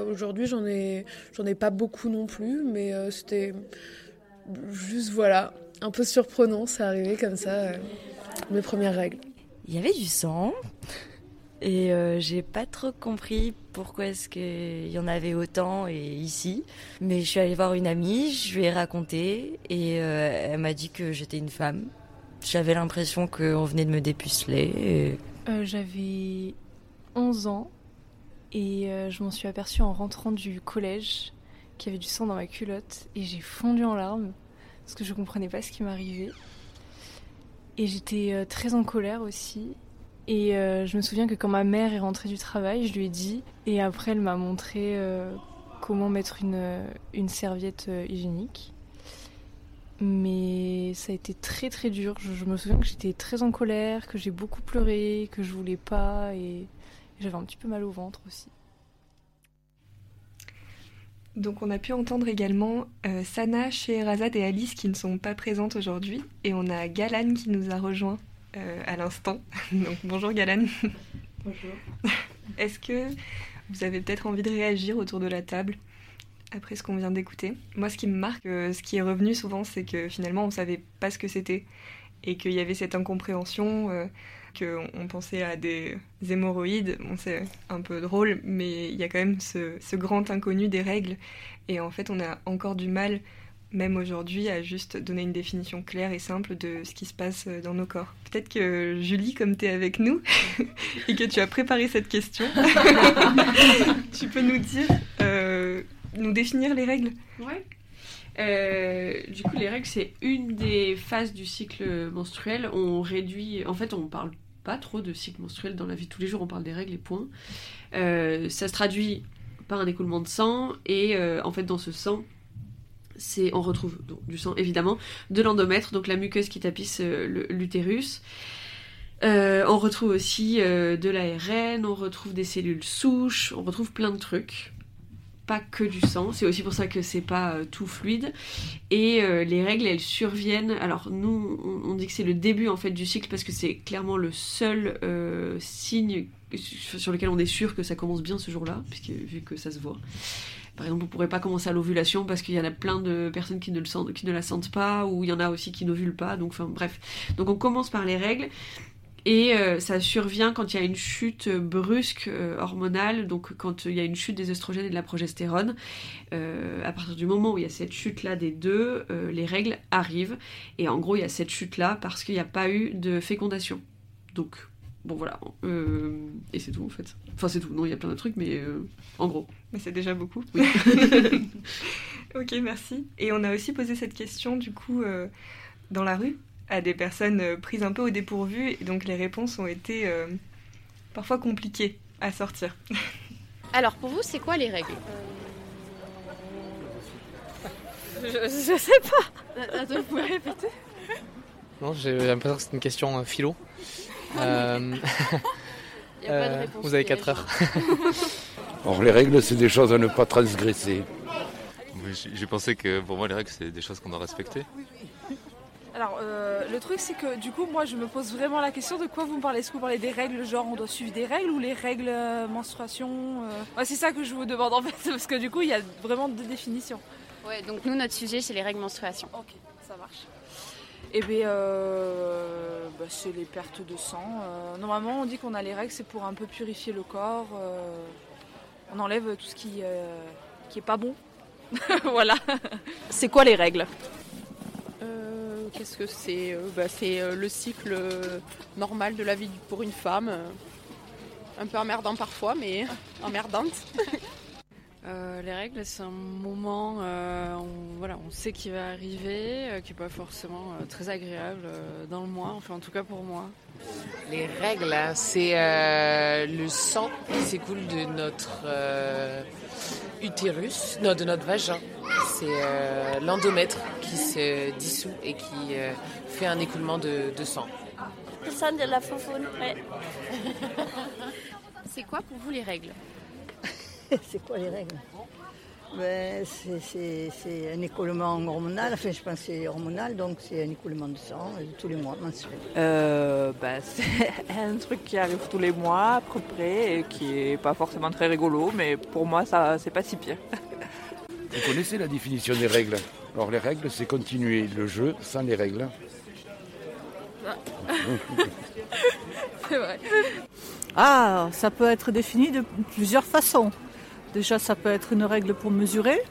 Aujourd'hui, j'en ai, ai pas beaucoup non plus, mais c'était juste voilà, un peu surprenant, ça arrivait comme ça, mes premières règles. Il y avait du sang. Et euh, j'ai pas trop compris pourquoi est-ce qu'il y en avait autant et ici. Mais je suis allée voir une amie, je lui ai raconté et euh, elle m'a dit que j'étais une femme. J'avais l'impression qu'on venait de me dépuceler. Euh, j'avais 11 ans et je m'en suis aperçue en rentrant du collège qu'il y avait du sang dans ma culotte et j'ai fondu en larmes parce que je comprenais pas ce qui m'arrivait. Et j'étais très en colère aussi et euh, je me souviens que quand ma mère est rentrée du travail, je lui ai dit. Et après, elle m'a montré euh, comment mettre une, euh, serviette hygiénique. Mais ça a été très très dur. Je, me souviens que j'étais très en colère, que j'ai beaucoup pleuré, que je voulais pas. Et j'avais un petit peu mal au ventre aussi. Donc on a pu entendre également Sana, Scheherazade et Alice qui ne sont pas présentes aujourd'hui. Et on a Galan qui nous a rejoint euh, à l'instant. Donc bonjour Galane. Bonjour. Est-ce que vous avez peut-être envie de réagir autour de la table après ce qu'on vient d'écouter? Moi, ce qui me marque, euh, ce qui est revenu souvent, c'est que finalement, on savait pas ce que c'était et qu'il y avait cette incompréhension, euh, qu'on pensait à des hémorroïdes. Bon, c'est un peu drôle, mais il y a quand même ce, ce, grand inconnu des règles. Et en fait, on a encore du mal même aujourd'hui, à juste donner une définition claire et simple de ce qui se passe dans nos corps. Peut-être que Julie, comme tu es avec nous et que tu as préparé cette question, tu peux nous dire, euh, nous définir les règles Ouais. Euh, du coup, les règles, c'est une des phases du cycle menstruel. On réduit, en fait, on parle pas trop de cycle menstruel dans la vie de tous les jours, on parle des règles et points. Euh, ça se traduit par un écoulement de sang et en fait, dans ce sang, c'est on retrouve du sang évidemment, de l'endomètre, donc la muqueuse qui tapisse euh, l'utérus. Euh, on retrouve aussi euh, de l'ARN, on retrouve des cellules souches, on retrouve plein de trucs. Pas que du sang, c'est aussi pour ça que c'est pas tout fluide. Et les règles, elles surviennent. Alors nous, on, dit que c'est le début en fait du cycle parce que c'est clairement le seul signe sur lequel on est sûr que ça commence bien ce jour-là, puisque vu que ça se voit. Par exemple, on pourrait pas commencer à l'ovulation parce qu'il y en a plein de personnes qui ne, ne la sentent pas, ou il y en a aussi qui n'ovulent pas. Donc, on commence par les règles. Et euh, ça survient quand il y a une chute brusque euh, hormonale, donc quand il y a une chute des oestrogènes et de la progestérone. Euh, à partir du moment où il y a cette chute-là des deux, les règles arrivent. Et en gros, il y a cette chute-là parce qu'il n'y a pas eu de fécondation. Donc, bon voilà. et c'est tout en fait. Enfin, c'est tout. Non, il y a plein de trucs, mais en gros. Mais c'est déjà beaucoup. ok, merci. Et on a aussi posé cette question, du coup, euh, dans la rue, à des personnes euh, prises un peu au dépourvu. Et donc, les réponses ont été euh, parfois compliquées à sortir. Alors, pour vous, c'est quoi les règles? Je, je sais pas. Attends, vous pouvez répéter Non, j'ai l'impression que c'est une question euh, philo. Euh, Y a pas de euh, réponse vous avez piège. 4 heures. Or, les règles, c'est des choses à ne pas transgresser. Oui, j'ai- J'ai pensé que pour moi les règles c'est des choses qu'on doit respecter. Alors, euh, le truc, c'est que du coup, moi, je me pose vraiment la question de quoi vous me parlez. Est-ce que vous parlez des règles, genre on doit suivre des règles ou les règles euh, menstruation euh? Ouais, c'est ça que je vous demande en fait, parce que du coup, il y a vraiment deux définitions. Ouais, donc nous, notre sujet, c'est les règles menstruation. Ok, ça marche. Eh bien, euh, bah, c'est les pertes de sang. Euh, normalement, on dit qu'on a les règles, c'est pour un peu purifier le corps. euh, on enlève tout ce qui, qui est pas bon. voilà. C'est quoi les règles? Qu'est-ce que c'est? Bah, C'est le cycle normal de la vie pour une femme. un peu emmerdant parfois, mais emmerdante. Euh, les règles, c'est un moment, euh, on, voilà, on sait qu'il va arriver, euh, qui n'est pas forcément euh, très agréable euh, dans le mois, enfin en tout cas pour moi. Les règles, hein, c'est euh, le sang qui s'écoule de notre euh, utérus, non, de notre vagin. C'est euh, l'endomètre qui se dissout et qui euh, fait un écoulement de, de sang. Le sang de la foufoune, ouais. C'est quoi pour vous les règles? c'est quoi les règles? Ben, c'est- c'est c'est un écoulement hormonal, enfin je pense que c'est hormonal, donc c'est un écoulement de sang euh, tous les mois mensuel. Euh, bah, c'est un truc qui arrive tous les mois à peu près et qui est pas forcément très rigolo, mais pour moi ça c'est pas si pire. Vous connaissez la définition des règles? Alors les règles, c'est continuer le jeu sans les règles. C'est vrai. Ah, ça peut être défini de plusieurs façons. Déjà, ça peut être une règle pour mesurer.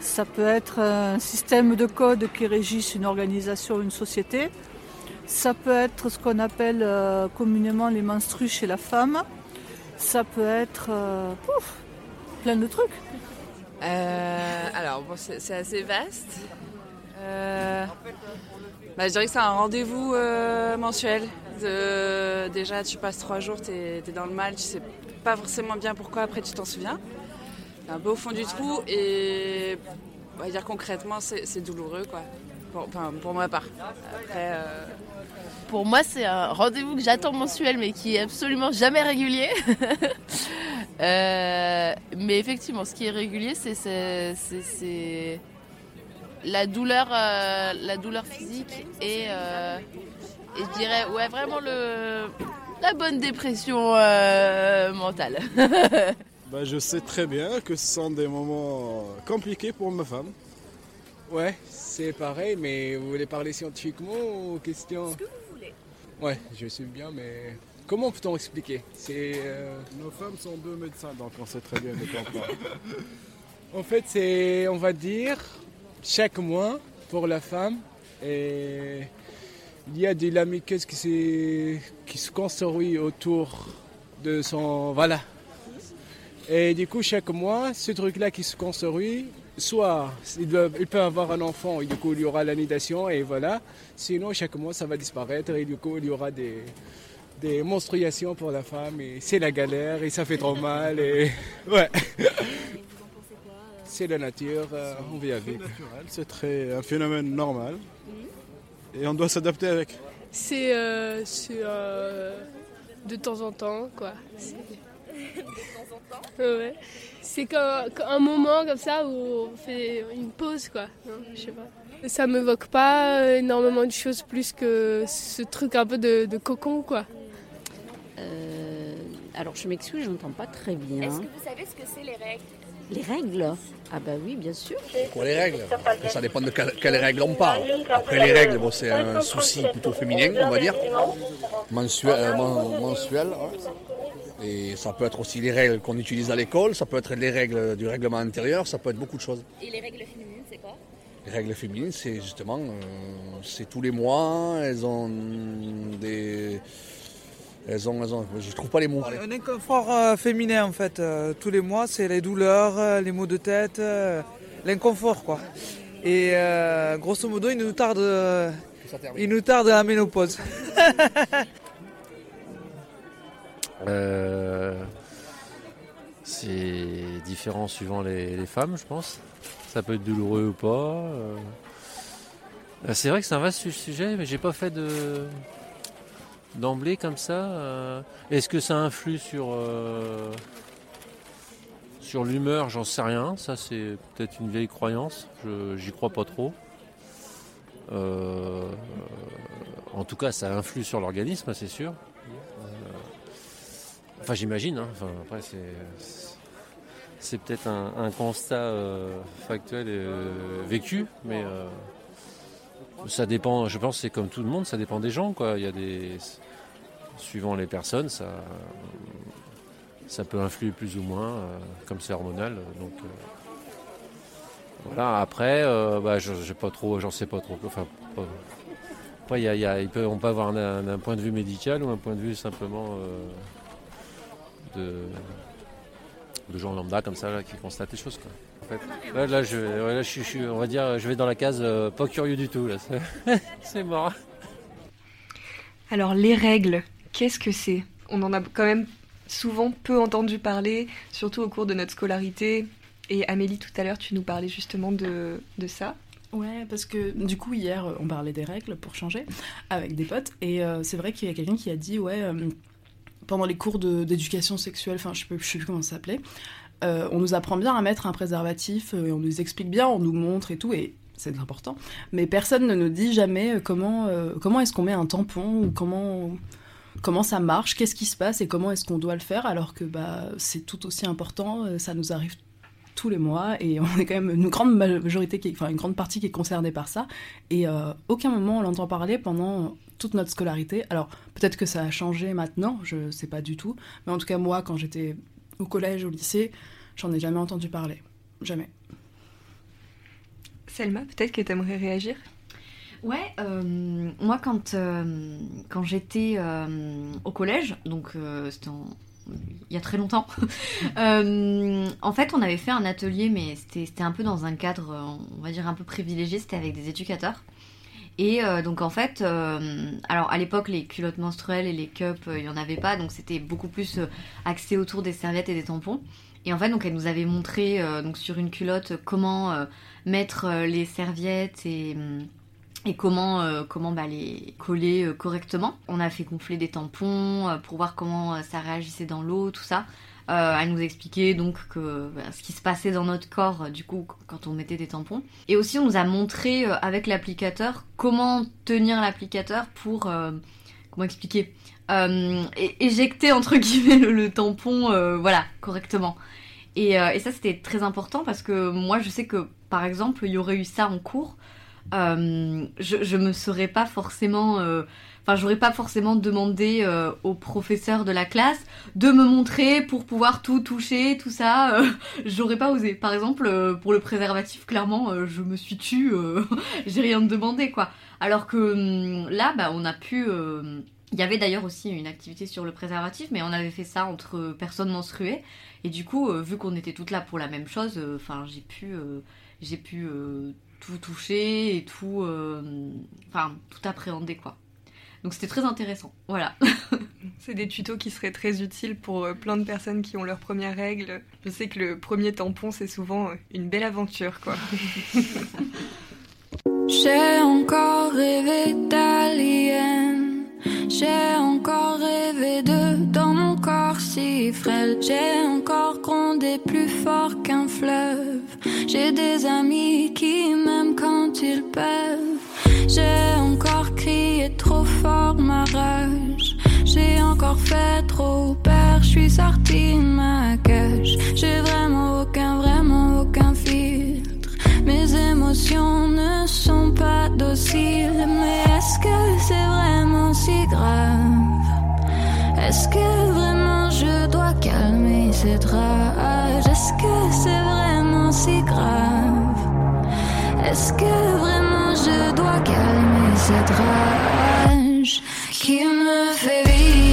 Ça peut être un système de code qui régisse une organisation, une société. Ça peut être ce qu'on appelle euh, communément les menstrues chez la femme. Ça peut être euh, pouf, plein de trucs. Euh, alors, bon, c'est assez vaste. Euh, bah, je dirais que c'est un rendez-vous euh, mensuel. Déjà, tu passes trois jours, tu es, dans le mal, tu sais pas forcément bien pourquoi, après tu t'en souviens. Un peu au fond du trou et on va dire concrètement, c'est douloureux, quoi. Pour, enfin, pour ma part. Après, euh, Pour moi, c'est un rendez-vous que j'attends mensuel, mais qui est absolument jamais régulier. Euh, mais effectivement, ce qui est régulier, c'est la douleur, euh, la douleur physique et, et je dirais, ouais, vraiment le, la bonne dépression mentale. Bah, je sais très bien que ce sont des moments compliqués pour ma femme. Ouais, c'est pareil, mais vous voulez parler scientifiquement ou question? Ce que vous voulez. Ouais, je suis bien, mais comment peut-on expliquer? C'est euh, Nos femmes sont deux médecins, donc on sait très bien de quoi on parle. en fait, c'est on va dire chaque mois pour la femme et il y a des lamicus qui se qui se construit autour de son voilà. Et du coup, chaque mois, ce truc-là qui se construit, soit il, doit- il peut avoir un enfant et du coup il y aura l'anidation et voilà. Sinon, chaque mois, ça va disparaître et du coup il y aura des, des menstruations pour la femme et c'est la galère et ça fait trop mal et ouais. C'est la nature, euh, on vit avec. c'est très un phénomène normal et on doit s'adapter avec. C'est euh, c'est, euh, de temps en temps, quoi. C'est- Ouais. C'est quand, quand un moment comme ça où on fait une pause, quoi. Non, je sais pas. Ça m'évoque pas énormément de choses plus que ce truc un peu de, de cocon, quoi. Euh, alors je m'excuse, je n'entends pas très bien. Est-ce que vous savez ce que c'est les règles? Les règles? Ah bah oui, bien sûr. Pour les règles, ça dépend de quelle- quelles règles on parle. Après les règles, bon, c'est un souci plutôt féminin, on va dire, mensuel. euh, men- mensuel, ouais. Et ça peut être aussi les règles qu'on utilise à l'école, ça peut être les règles du règlement intérieur, ça peut être beaucoup de choses. Et les règles féminines, c'est quoi? Les règles féminines, c'est justement, euh, c'est tous les mois, elles ont des... Elles ont, elles ont, je trouve pas les mots. Un inconfort euh, féminin en fait. Euh, tous les mois, c'est les douleurs, les maux de tête, l'inconfort quoi. Et euh, grosso modo, il nous tarde, il nous tarde la ménopause. Euh, c'est différent suivant les, femmes, je pense. Ça peut être douloureux ou pas. euh. Euh, C'est vrai que c'est un vaste sujet, mais j'ai pas fait de d'emblée comme ça. Est-ce que ça influe sur l'humeur? J'en sais rien. Ça, c'est peut-être une vieille croyance. J'y crois pas trop. En tout cas, ça influe sur l'organisme, c'est sûr. Enfin, j'imagine. hein. Enfin, après, c'est c'est peut-être un, constat euh, factuel et euh, vécu, mais euh, ça dépend. Je pense c'est comme tout le monde, ça dépend des gens, quoi. Il y a des suivant les personnes, ça ça peut influer plus ou moins, comme c'est hormonal. Donc voilà. Après, bah, j'ai pas trop, j'en sais pas trop. Enfin, après, il peut- on peut avoir un, point de vue médical ou un point de vue simplement de, de gens lambda comme ça là, qui constatent les choses. Quoi. En fait, là, là, je, ouais, là, je, suis- je on va dire, je vais dans la case euh, pas curieux du tout. Là. C'est mort. Alors les règles, qu'est-ce que c'est? On en a quand même souvent peu entendu parler, surtout au cours de notre scolarité. Et Amélie, tout à l'heure, tu nous parlais justement de, de ça. Ouais, parce que du coup, hier, on parlait des règles pour changer avec des potes. Et euh, c'est vrai qu'il y a quelqu'un qui a dit, ouais, euh, pendant les cours d'éducation sexuelle, enfin, je je sais plus comment ça s'appelait, euh, on nous apprend bien à mettre un préservatif, euh, on nous explique bien, on nous montre et tout, et c'est important. Mais personne ne nous dit jamais euh, comment, comment est-ce qu'on met un tampon ou comment, comment ça marche, qu'est-ce qui se passe et comment est-ce qu'on doit le faire, alors que bah, c'est tout aussi important, ça nous arrive tous les mois et on est quand même une grande majorité, enfin une grande partie qui est concernée par ça. Et euh, aucun moment on l'entend parler pendant toute notre scolarité. Alors peut-être que ça a changé maintenant, je sais pas du tout. Mais en tout cas moi, quand j'étais au collège, au lycée, j'en ai jamais entendu parler. Jamais. Selma, peut-être que tu aimerais réagir? Ouais, euh, moi quand, euh, quand j'étais euh, au collège, donc euh, c'était en- il y a très longtemps, euh, en fait on avait fait un atelier, mais c'était c'était un peu dans un cadre, on va dire un peu privilégié, c'était avec des éducateurs. Et euh, donc en fait, euh, alors à l'époque les culottes menstruelles et les cups, euh, il y en avait pas, donc c'était beaucoup plus axé autour des serviettes et des tampons. Et en fait, donc elle nous avait montré donc sur une culotte comment mettre les serviettes et comment, comment bah, les coller correctement. On a fait gonfler des tampons pour voir comment ça réagissait dans l'eau, tout ça. Euh, elle nous expliquait donc bah, ce qui se passait dans notre corps euh, du coup quand on mettait des tampons. Et aussi on nous a montré euh, avec l'applicateur comment tenir l'applicateur pour euh, comment expliquer éjecter entre guillemets le, tampon voilà correctement. Et, et ça c'était très important parce que moi je sais que par exemple il y aurait eu ça en cours je, je me serais pas forcément. Enfin, j'aurais pas forcément demandé euh, au professeur de la classe de me montrer pour pouvoir tout toucher, tout ça. euh, j'aurais pas osé. Par exemple, euh, pour le préservatif, clairement, euh, je me suis tue. euh, J'ai rien demandé, quoi. Alors que hum, là, bah, on a pu. Il y avait d'ailleurs aussi une activité sur le préservatif, mais on avait fait ça entre personnes menstruées. Et du coup, vu qu'on était toutes là pour la même chose, enfin, j'ai pu, j'ai pu tout toucher et tout, enfin, tout appréhender, quoi. Donc c'était très intéressant. Voilà. C'est des tutos qui seraient très utiles pour euh, plein de personnes qui ont leurs premières règles. Je sais que le premier tampon, c'est souvent euh, une belle aventure, quoi. J'ai encore rêvé d'alien. J'ai encore rêvé de dans mon corps si frêle. J'ai encore grondé plus fort qu'un fleuve. J'ai des amis qui m'aiment quand ils peuvent. J'ai encore crié trop fort ma rage. J'ai encore fait trop peur. Je suis sortie de ma cage. J'ai vraiment aucun, vraiment aucun filtre. Mes émotions ne sont pas dociles, mais est-ce que c'est vraiment si grave? Est-ce que vraiment je dois calmer cette rage? Est-ce que c'est vraiment si grave? Est-ce que vraiment je dois calmer cette rage qui me fait vivre,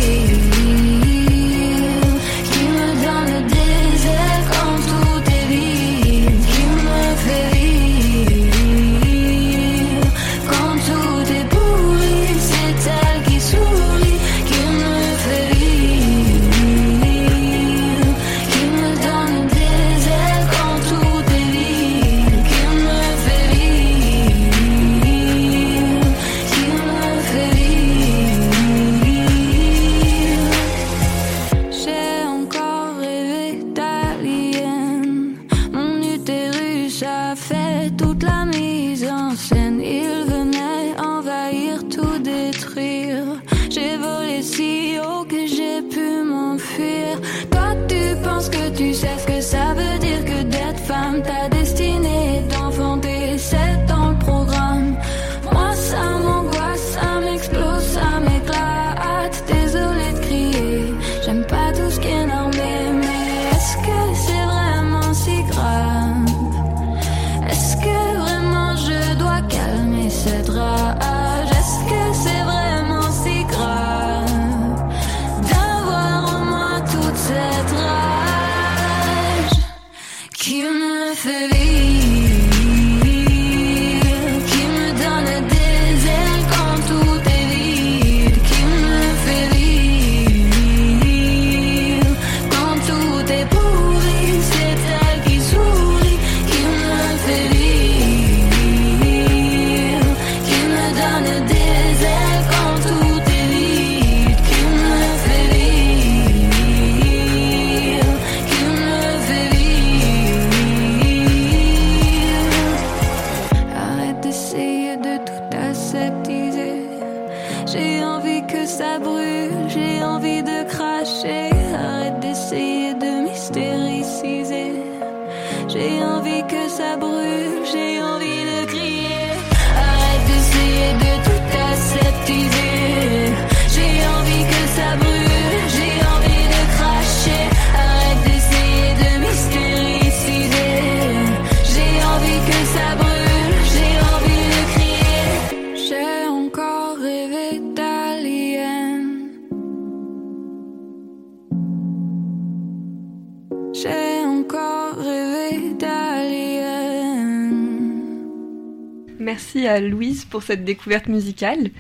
à Louise pour cette découverte musicale.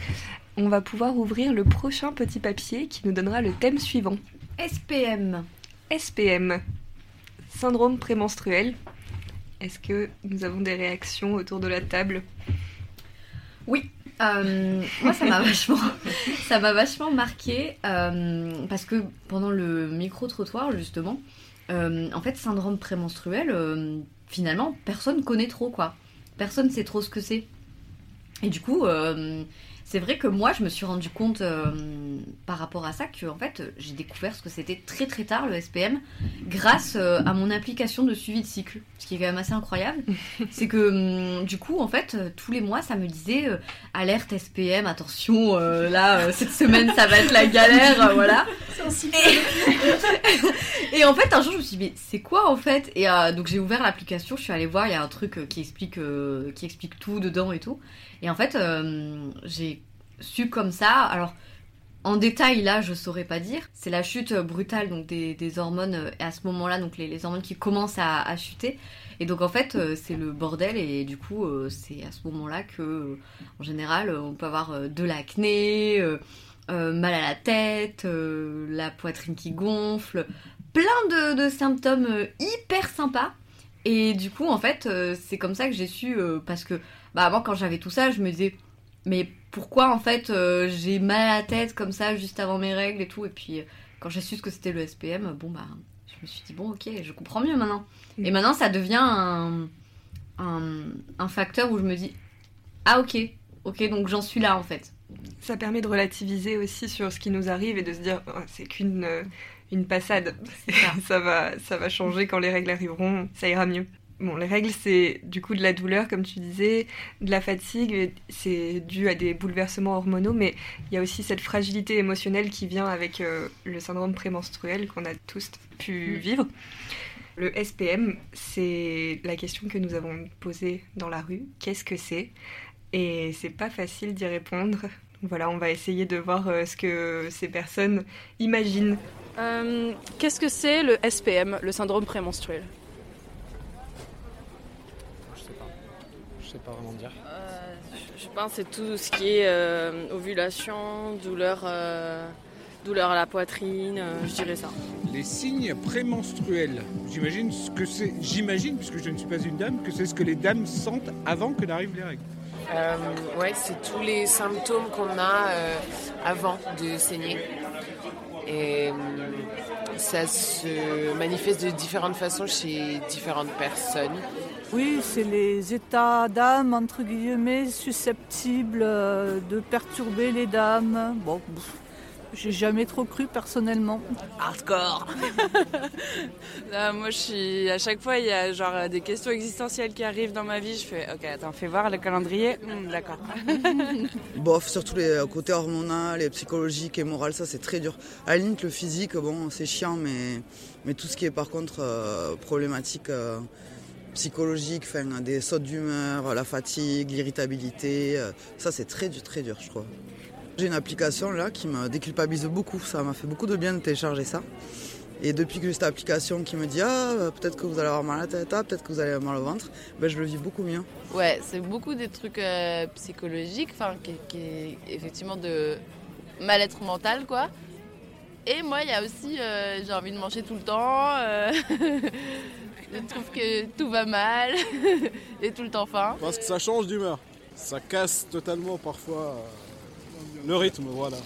On va pouvoir ouvrir le prochain petit papier qui nous donnera le thème suivant. SPM. SPM. Syndrome prémenstruel. Est-ce que nous avons des réactions autour de la table? Oui. Euh, moi, ça m'a vachement, ça m'a vachement marqué euh, parce que pendant le micro trottoir justement, euh, en fait, syndrome prémenstruel, finalement, personne connaît trop quoi. Personne sait trop ce que c'est. Et du coup, euh, c'est vrai que moi, je me suis rendu compte euh, par rapport à ça que en fait, j'ai découvert ce que c'était très très tard le SPM grâce euh, à mon application de suivi de cycle, ce qui est quand même assez incroyable. c'est que hum, du coup, en fait, tous les mois, ça me disait euh, alerte SPM, attention, euh, là, euh, cette semaine, ça va être la galère, voilà. Et en fait, un jour, je me suis dit, mais c'est quoi en fait? Et euh, donc, j'ai ouvert l'application, je suis allée voir, il y a un truc euh, qui explique, euh, qui explique tout dedans et tout. Et en fait, euh, j'ai su comme ça. Alors, en détail, là, je saurais pas dire. C'est la chute brutale donc des, hormones euh, à ce moment-là, donc les, hormones qui commencent à, chuter. Et donc, en fait, euh, c'est le bordel. Et du coup, c'est à ce moment-là que, en général, on peut avoir de l'acné, mal à la tête, la poitrine qui gonfle, plein de, de symptômes hyper sympas. Et du coup, en fait, c'est comme ça que j'ai su, parce que bah, avant, quand j'avais tout ça, je me disais, mais pourquoi en fait euh, j'ai mal à la tête comme ça juste avant mes règles et tout. Et puis, quand j'ai su ce que c'était le SPM, bon, bah, je me suis dit, bon, ok, je comprends mieux maintenant. Et maintenant, ça devient un, un, un facteur où je me dis, ah, ok, ok, donc j'en suis là en fait. Ça permet de relativiser aussi sur ce qui nous arrive et de se dire Oh, c'est qu'une euh, une passade. ça. va, ça va changer quand les règles arriveront, ça ira mieux. Bon, les règles, c'est du coup de la douleur, comme tu disais, de la fatigue, c'est dû à des bouleversements hormonaux, mais il y a aussi cette fragilité émotionnelle qui vient avec euh, le syndrome prémenstruel qu'on a tous pu Mm. vivre. Le SPM, c'est la question que nous avons posée dans la rue. Qu'est-ce que c'est? Et c'est pas facile d'y répondre. Voilà, on va essayer de voir euh, ce que ces personnes imaginent. Euh, Qu'est-ce que c'est le SPM, le syndrome prémenstruel? Sais pas vraiment dire. Euh, je pense que c'est tout ce qui est euh, ovulation, douleur, euh, douleur à la poitrine, euh, je dirais ça. Les signes prémenstruels. J'imagine ce que c'est. J'imagine, puisque je ne suis pas une dame, que c'est ce que les dames sentent avant que n'arrivent les règles. Euh, ouais, c'est tous les symptômes qu'on a euh, avant de saigner. Et ça se manifeste de différentes façons chez différentes personnes. Oui, c'est les états d'âme, entre guillemets, susceptibles euh, de perturber les dames. Bon, j'ai jamais trop cru personnellement. Hardcore Là, Moi, je suis. À chaque fois, il y a genre des questions existentielles qui arrivent dans ma vie. Je fais Ok, attends, fais voir le calendrier. Hmm, D'accord. Bof, surtout les euh, côtés hormonal et psychologique et moral, ça c'est très dur. À la limite, le physique, bon, c'est chiant, mais, mais tout ce qui est par contre euh, problématique euh, psychologique, enfin, des sautes d'humeur, la fatigue, l'irritabilité, euh, ça c'est très dur, très dur, je crois. J'ai une application là qui me déculpabilise beaucoup, ça m'a fait beaucoup de bien de télécharger ça. Et depuis que j'ai cette application qui me dit ah peut-être que vous allez avoir mal à la tête, ah, peut-être que vous allez avoir mal au ventre, ben, je le vis beaucoup mieux. Ouais, c'est beaucoup des trucs euh, psychologiques, enfin, qui, effectivement de mal-être mental, quoi. Et moi, il y a aussi, euh, j'ai envie de manger tout le temps. je trouve que tout va mal et tout le temps faim. Parce que ça change d'humeur. Ça casse totalement parfois euh, le rythme, voilà.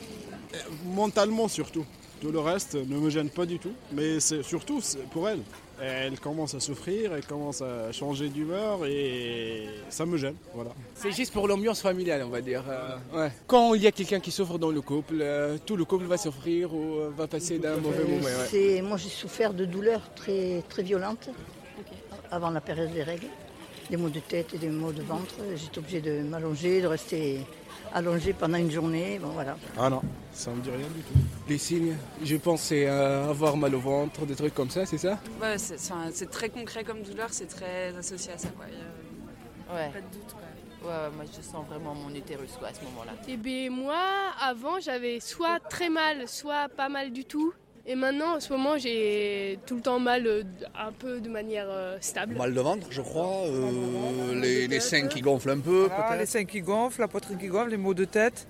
Et mentalement surtout. Tout le reste ne me gêne pas du tout. Mais c'est surtout pour elle. Elle commence à souffrir, elle commence à changer d'humeur et ça me gêne, voilà. C'est juste pour l'ambiance familiale, on va dire. euh, ouais. Quand il y a quelqu'un qui souffre dans le couple, euh, tout le couple va souffrir ou va passer d'un mauvais moment. ouais. C'est- Moi, j'ai souffert de douleurs très, très violentes avant la période des règles. Des maux de tête et des maux de ventre. J'étais obligée de m'allonger, de rester allongée pendant une journée. Bon, voilà. Ah non, ça me dit rien du tout. Les signes, je pense, c'est euh, avoir mal au ventre, des trucs comme ça, c'est ça? Ouais, c'est enfin, c'est très concret comme douleur, c'est très associé à ça. Quoi. Il y a Ouais. Pas de doute. Quoi. Ouais, moi je sens vraiment mon utérus quoi, à ce moment-là. Et bien moi, avant, j'avais soit très mal, soit pas mal du tout. Et maintenant, en ce moment, j'ai tout le temps mal, euh, un peu de manière euh, stable. Mal de ventre, je crois, euh, les, les seins qui gonflent un peu, Voilà, peut-être. les seins qui gonflent, la poitrine qui gonfle, les maux de tête.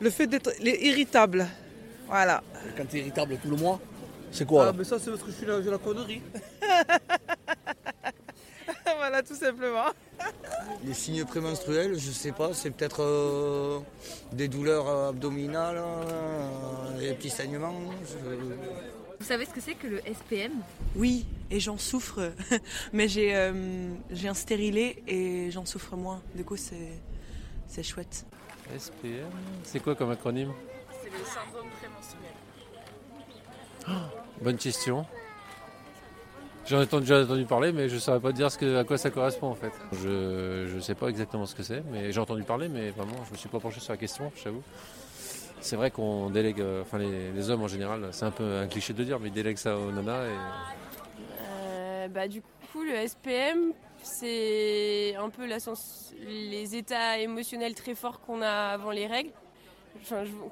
Le fait d'être irritable. Voilà. Quand t'es irritable tout le mois, c'est quoi Ah, mais ça, c'est parce que je suis la, j'ai la connerie. voilà, tout simplement. Les signes prémenstruels, je sais pas, c'est peut-être euh, des douleurs euh, abdominales, euh, des petits saignements. je- Vous savez ce que c'est que le SPM Oui, et j'en souffre. Mais j'ai euh, j'ai un stérilet et j'en souffre moins. Du coup, c'est c'est chouette. SPM, c'est quoi comme acronyme? C'est le syndrome prémenstruel. Bonne question. J'en ai entendu- parler, mais je ne saurais pas dire à quoi ça correspond en fait. Je ne sais pas exactement ce que c'est, mais j'ai entendu parler, mais vraiment, je me suis pas penché sur la question, je t'avoue. C'est vrai qu'on délègue, euh, enfin les, hommes en général, c'est un peu un cliché de dire, mais ils délèguent ça aux nanas. Et... Euh, bah, du coup, le SPM, c'est un peu les états émotionnels très forts qu'on a avant les règles.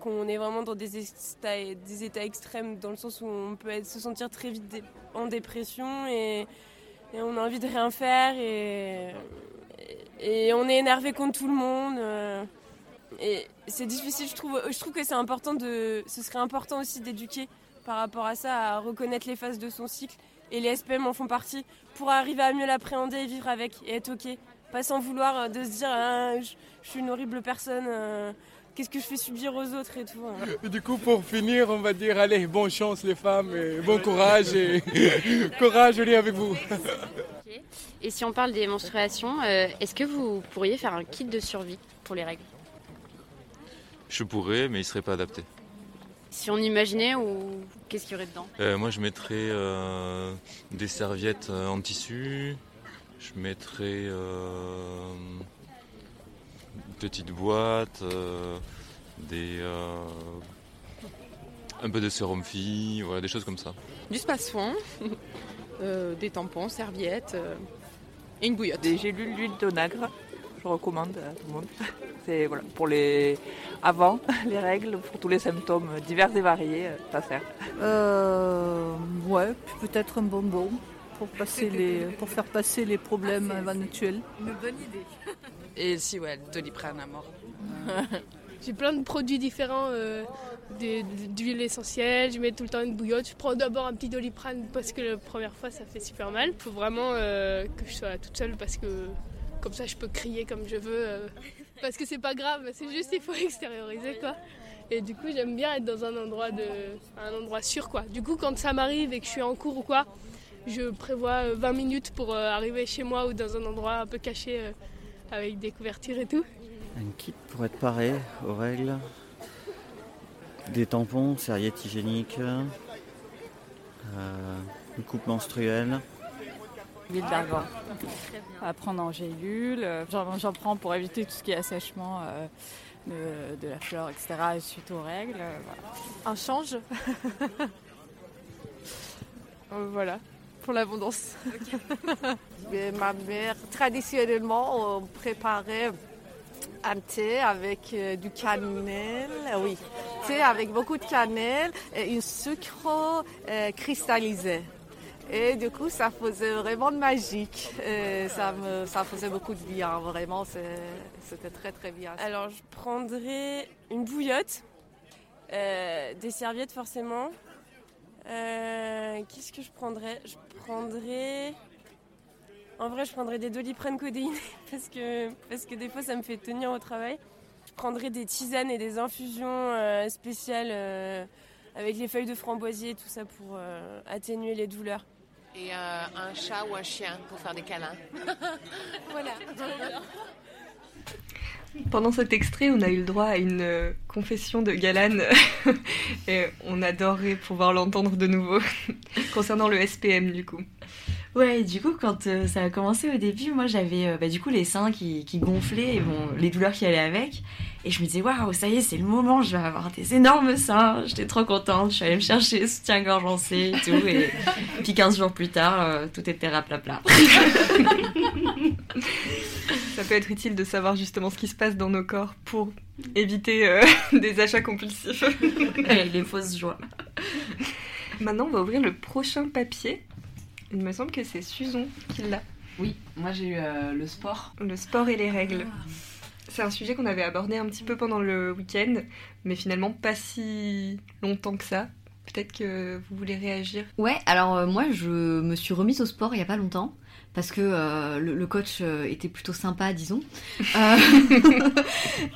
Qu'on est vraiment dans des états, extrêmes, dans le sens où on peut se sentir très vite en dépression et, on a envie de rien faire et, on est énervé contre tout le monde. euh, et c'est difficile, je trouve. Je trouve que c'est important de. Ce serait important aussi d'éduquer par rapport à ça, à reconnaître les phases de son cycle. Et les SPM en font partie pour arriver à mieux l'appréhender et vivre avec et être ok. Pas sans vouloir euh, de se dire Ah, je, je suis une horrible personne, euh, qu'est-ce que je fais subir aux autres et tout. hein. Et du coup, pour finir, on va dire, allez, bonne chance les femmes, et bon courage, et courage, est avec vous. Et si on parle des menstruations, euh, est-ce que vous pourriez faire un kit de survie pour les règles? Je pourrais, mais il serait pas adapté. Si on imaginait ou qu'est-ce qu'il y aurait dedans? Euh, moi, je mettrais euh, des serviettes en tissu. Je mettrais euh, une petite boîte, euh, des, euh, un peu de sérum fille, voilà, des choses comme ça. Du space-soin, euh, des tampons, serviettes euh, et une bouillotte. Des gélules d'huile d'onagre, je recommande à tout le monde. C'est voilà, pour les avant les règles, pour tous les symptômes divers et variés, ça sert. Euh, ouais, puis peut-être un bonbon pour, passer les, pour faire passer les problèmes éventuels. Une bonne idée. Et si, ouais, doliprane à mort. J'ai plein de produits différents, euh, d'huile essentielle, je mets tout le temps une bouillotte. Je prends d'abord un petit doliprane parce que la première fois ça fait super mal. Il faut vraiment euh, que je sois toute seule parce que comme ça je peux crier comme je veux. euh, parce que c'est pas grave, c'est juste il faut extérioriser quoi. Et du coup j'aime bien être dans un endroit, de, un endroit sûr quoi. Du coup quand ça m'arrive et que je suis en cours ou quoi, je prévois 20 minutes pour arriver chez moi ou dans un endroit un peu caché avec des couvertures et tout. Un kit pour être paré aux règles. Des tampons, serviettes hygiéniques, euh, une coupe menstruelle. L'huile d'argan. À prendre en gélule. euh, J'en j'en prends pour éviter tout ce qui est assèchement euh, de, de la fleur, etc. suite aux règles. euh, voilà. Un change. Euh, voilà, pour l'abondance. Ma mère, traditionnellement, on préparait un thé avec euh, du cannelle, euh, oui, thé avec beaucoup de cannelle et une sucre euh, cristallisé. Et du coup, ça faisait vraiment de magique. Et ça, me, ça faisait beaucoup de bien, vraiment, c'était très très bien. Alors, je prendrais une bouillotte, euh, des serviettes forcément. Euh, Qu'est-ce que je prendrais? Je prendrais. En vrai, je prendrais des doliprane codéinées parce que, parce que des fois, ça me fait tenir au travail. Je prendrais des tisanes et des infusions euh, spéciales euh, avec les feuilles de framboisier, tout ça pour atténuer les douleurs. Et un chat ou un chien pour faire des câlins? voilà. Pendant cet extrait, on a eu le droit à une euh, confession de Galane et on adorerait pouvoir l'entendre de nouveau concernant le SPM du coup. Ouais, du coup, quand euh, ça a commencé au début, moi j'avais euh, bah, du coup les seins qui, qui gonflaient et bon, les douleurs qui allaient avec. Et je me disais, waouh, ça y est, c'est le moment, je vais avoir des énormes seins. J'étais trop contente, je suis allée me chercher soutien-gorge en C et tout. Et puis 15 jours plus tard, euh, tout était raplapla. Ça peut être utile de savoir justement ce qui se passe dans nos corps pour éviter euh, des achats compulsifs. Et les fausses joies. Maintenant, on va ouvrir le prochain papier. Il me semble que c'est Suzon qui l'a. Oui, moi j'ai eu euh, le sport. Le sport et les règles. C'est un sujet qu'on avait abordé un petit peu pendant le week-end, mais finalement pas si longtemps que ça. Peut-être que vous voulez réagir. Ouais, alors euh, moi je me suis remise au sport il y a pas longtemps parce que euh, le, coach euh, était plutôt sympa, disons.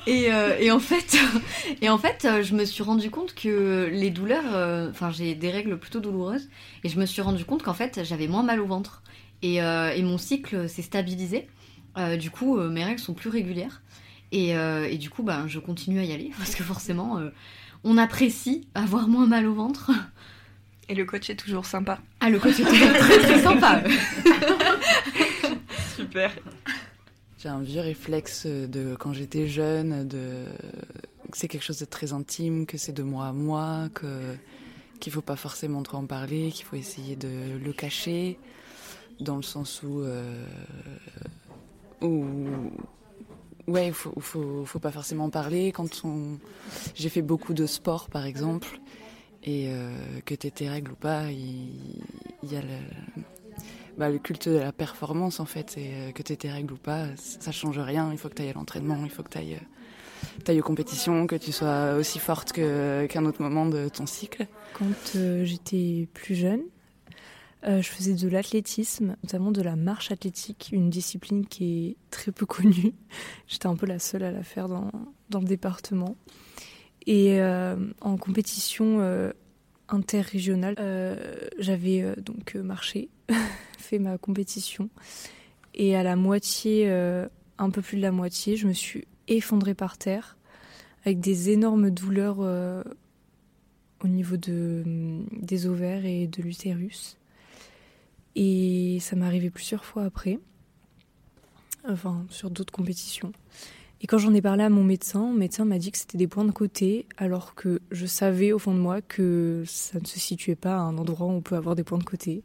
Et, et en fait, et en fait, je me suis rendu compte que les douleurs, enfin j'ai des règles plutôt douloureuses, et je me suis rendu compte qu'en fait j'avais moins mal au ventre et, et mon cycle s'est stabilisé. Du coup, mes règles sont plus régulières. Et, euh, et du coup, ben, je continue à y aller parce que forcément, euh, on apprécie avoir moins mal au ventre. Et le coach est toujours sympa. Ah, le coach est toujours très très sympa. Super. J'ai un vieux réflexe de quand j'étais jeune, de que c'est quelque chose de très intime, que c'est de moi à moi, que qu'il faut pas forcément trop en parler, qu'il faut essayer de le cacher, dans le sens où euh, où ouais, il faut, faut pas forcément en parler quand on j'ai fait beaucoup de sport par exemple et euh, que t'aies tes règles ou pas, il, y a le bah, le culte de la performance en fait, et euh, que tes règles ou pas, ça change rien. Il faut que tu ailles à l'entraînement, il faut que tu ailles, aux compétitions, que tu sois aussi forte qu'un autre moment de ton cycle. Quand euh, j'étais plus jeune, euh, je faisais de l'athlétisme, notamment de la marche athlétique, une discipline qui est très peu connue. J'étais un peu la seule à la faire dans, dans le département. Et euh, en compétition euh, interrégionale, j'avais donc marché, fait ma compétition. Et à la moitié, un peu plus de la moitié, je me suis effondrée par terre avec des énormes douleurs au niveau de, des ovaires et de l'utérus. Et ça m'est arrivé plusieurs fois après, enfin sur d'autres compétitions. Et quand j'en ai parlé à mon médecin, mon médecin m'a dit que c'était des points de côté, alors que je savais au fond de moi que ça ne se situait pas à un endroit où on peut avoir des points de côté.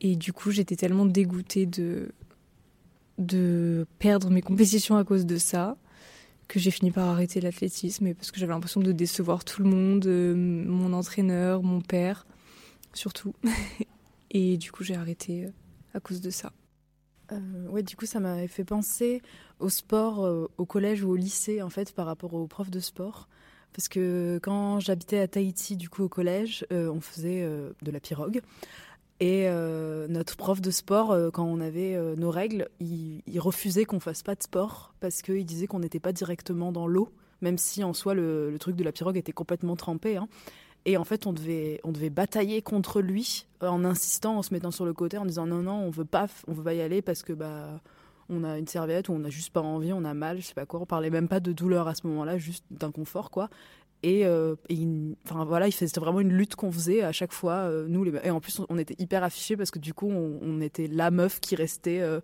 Et du coup, j'étais tellement dégoûtée de, de perdre mes compétitions à cause de ça que j'ai fini par arrêter l'athlétisme parce que j'avais l'impression de décevoir tout le monde, euh, mon entraîneur, mon père, surtout. et du coup, j'ai arrêté euh, à cause de ça. Euh, ouais, du coup, ça m'avait fait penser au sport euh, au collège ou au lycée, en fait, par rapport aux profs de sport. Parce que quand j'habitais à Tahiti, du coup, au collège, euh, on faisait de la pirogue. Et notre prof de sport, quand on avait nos règles, il, refusait qu'on fasse pas de sport parce qu'il disait qu'on n'était pas directement dans l'eau, même si en soi le, le truc de la pirogue était complètement trempé. hein. Et en fait, on devait, on devait batailler contre lui en insistant, en se mettant sur le côté, en disant non, non, on veut pas, on veut pas y aller parce que bah, on a une serviette ou on n'a juste pas envie, on a mal, je sais pas quoi. On parlait même pas de douleur à ce moment-là, juste d'inconfort, quoi. Et, euh, enfin voilà, c'était vraiment une lutte qu'on faisait à chaque fois. Euh, nous, les, et en plus, on, était hyper affichés parce que du coup, on, était la meuf qui restait euh,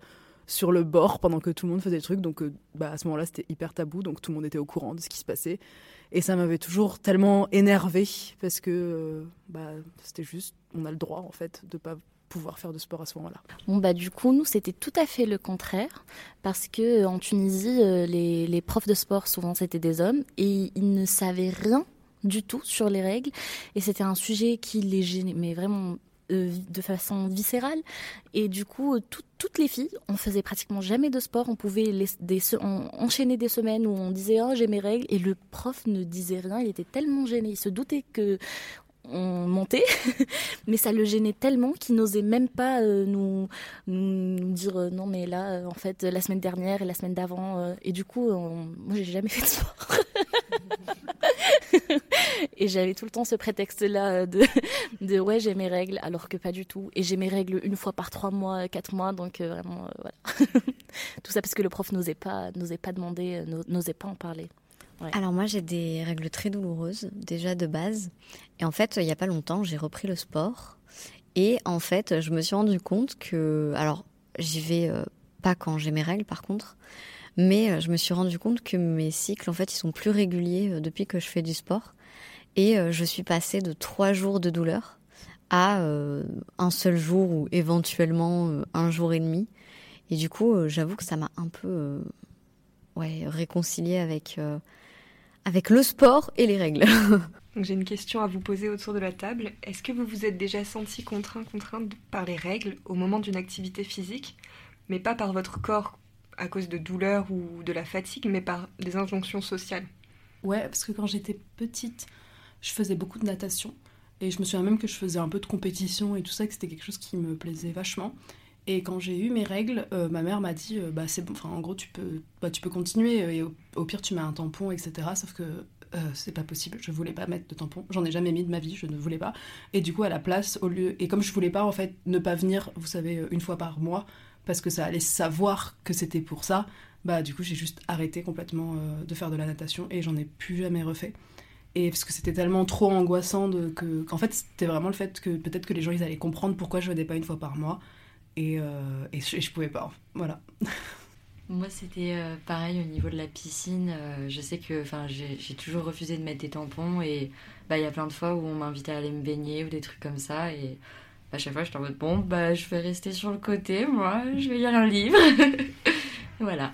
sur le bord pendant que tout le monde faisait des trucs. Donc, bah, à ce moment-là, c'était hyper tabou, donc tout le monde était au courant de ce qui se passait. Et ça m'avait toujours tellement énervé parce que bah, c'était juste, on a le droit en fait de pas pouvoir faire de sport à ce moment-là. Bon bah du coup nous c'était tout à fait le contraire parce que en Tunisie euh, les, les profs de sport souvent c'était des hommes et ils ne savaient rien du tout sur les règles et c'était un sujet qui les gênait mais vraiment euh, de façon viscérale. Et du coup toutes les filles on faisait pratiquement jamais de sport. On pouvait les, enchaîner des semaines où on disait oh j'ai mes règles. Et le prof ne disait rien. Il était tellement gêné. Il se doutait que on montait, mais ça le gênait tellement qu'il n'osait même pas euh, nous, dire euh, non mais là euh, en fait la semaine dernière et la semaine d'avant et du coup moi j'ai jamais fait de sport. Et j'avais tout le temps ce prétexte là de, de ouais j'ai mes règles alors que pas du tout. Et j'ai mes règles une fois par trois mois quatre mois donc vraiment voilà. Tout ça parce que le prof n'osait pas n'osait pas demander n'osait pas en parler alors moi j'ai des règles très douloureuses déjà de base. Et en fait il n'y a pas longtemps j'ai repris le sport. Et en fait je me suis rendu compte que alors j'y vais euh, pas quand j'ai mes règles par contre mais euh, je me suis rendu compte que mes cycles en fait ils sont plus réguliers euh, depuis que je fais du sport. Et je suis passée de trois jours de douleur à un seul jour ou éventuellement un jour et demi. Et du coup j'avoue que ça m'a un peu ouais réconcilié avec avec le sport et les règles. J'ai une question à vous poser autour de la table. Est-ce que vous vous êtes déjà senti contraint, contrainte par les règles au moment d'une activité physique, mais pas par votre corps à cause de douleurs ou de la fatigue, mais par des injonctions sociales? Ouais, parce que quand j'étais petite, je faisais beaucoup de natation. Et je me souviens même que je faisais un peu de compétition et tout ça, que c'était quelque chose qui me plaisait vachement. Et quand j'ai eu mes règles, euh, ma mère m'a dit, euh, bah c'est enfin en gros tu peux, bah, tu peux continuer euh, et au, pire tu mets un tampon, etc. Sauf que c'est pas possible, je voulais pas mettre de tampon, j'en ai jamais mis de ma vie, je ne voulais pas. Et du coup à la place, au lieu, et comme je voulais pas en fait ne pas venir, vous savez, une fois par mois, parce que ça allait savoir que c'était pour ça, bah du coup j'ai juste arrêté complètement de faire de la natation et j'en ai plus jamais refait. Et parce que c'était tellement trop angoissant que, qu'en fait c'était vraiment le fait que peut-être que les gens ils allaient comprendre pourquoi je venais pas une fois par mois et, euh, et, je, pouvais pas. Voilà. Moi, c'était euh, pareil au niveau de la piscine. Euh, je sais que j'ai toujours refusé de mettre des tampons et bah, il y a plein de fois où on m'invitait à aller me baigner ou des trucs comme ça. Et bah, à chaque fois, j'étais en mode bon, bah, je vais rester sur le côté, moi, je vais lire un livre. voilà.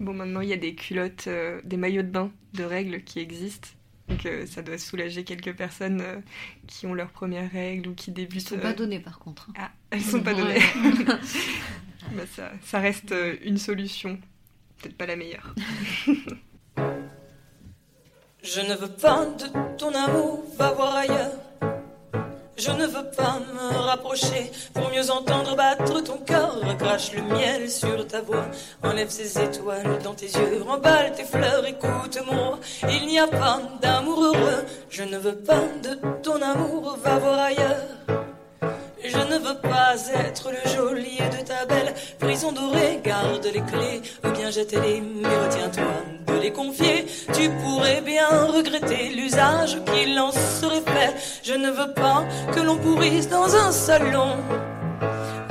Bon, maintenant, il y a des culottes, des maillots de bain de règles qui existent. Donc euh, ça doit soulager quelques personnes euh, qui ont leurs premières règles ou qui débutent. Elles sont pas données par contre. Ah, elles sont pas données. bah, ça, ça reste une solution, peut-être pas la meilleure. Je ne veux pas de ton amour, va voir ailleurs. Je ne veux pas me rapprocher pour mieux entendre battre ton cœur. Crache le miel sur ta voix, enlève ces étoiles dans tes yeux, remballe tes fleurs, écoute mon Il n'y a pas d'amour heureux, je ne veux pas de ton amour, va voir ailleurs. Je ne veux pas être le geôlier de ta belle prison dorée. Garde les clés ou bien jette-les, mais retiens-toi de les confier. Tu pourrais bien regretter l'usage qu'il en serait fait. Je ne veux pas que l'on pourrisse dans un salon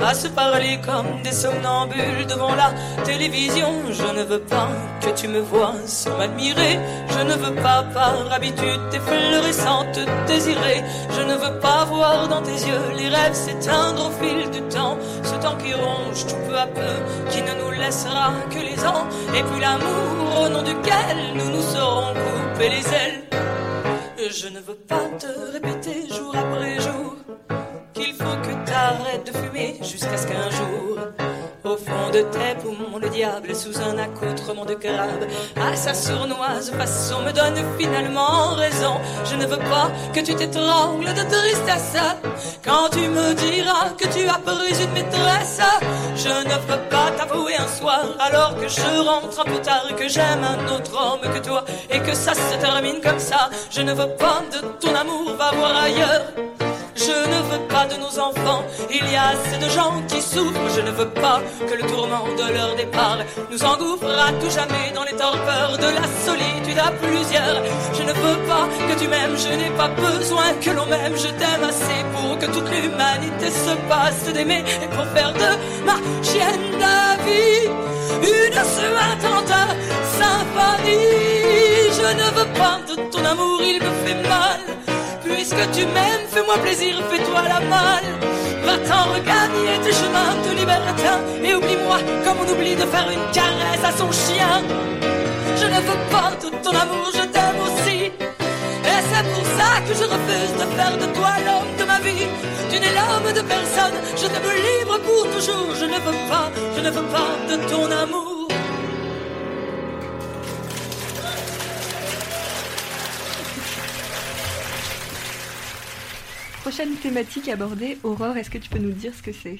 à se parler comme des somnambules devant la télévision. Je ne veux pas que tu me vois sans m'admirer. Je ne veux pas par habitude tes fleurs te désirer. Je ne veux pas voir dans tes yeux les rêves s'éteindre au fil du temps. Ce temps qui ronge tout peu à peu, qui ne nous laissera que les ans. Et puis l'amour au nom duquel nous nous serons coupés les ailes. Je ne veux pas te répéter jusqu'à ce qu'un jour, au fond de tes poumons, le diable sous un accoutrement de crabe. À sa sournoise façon me donne finalement raison. Je ne veux pas que tu t'étrangles de tristesse quand tu me diras que tu as pris une maîtresse. Je ne veux pas t'avouer un soir alors que je rentre un peu tard que j'aime un autre homme que toi et que ça se termine comme ça. Je ne veux pas de ton amour, va voir ailleurs. Je ne veux pas de nos enfants, il y a assez de gens qui souffrent. Je ne veux pas que le tourment de leur départ nous engouffre à tout jamais dans les torpeurs de la solitude à plusieurs. Je ne veux pas que tu m'aimes, je n'ai pas besoin que l'on m'aime. Je t'aime assez pour que toute l'humanité se passe d'aimer et pour faire de ma chienne de vie une suintante symphonie. Je ne veux pas de ton amour, il me fait mal. Puisque tu m'aimes, fais-moi plaisir, fais-toi la malle. Va-t'en regagner tes chemins de libertin et oublie-moi comme on oublie de faire une caresse à son chien. Je ne veux pas de ton amour, je t'aime aussi. Et c'est pour ça que je refuse de faire de toi l'homme de ma vie. Tu n'es l'homme de personne, je t'aime libre pour toujours. Je ne veux pas, je ne veux pas de ton amour. Prochaine thématique abordée, Aurore, est-ce que tu peux nous dire ce que c'est?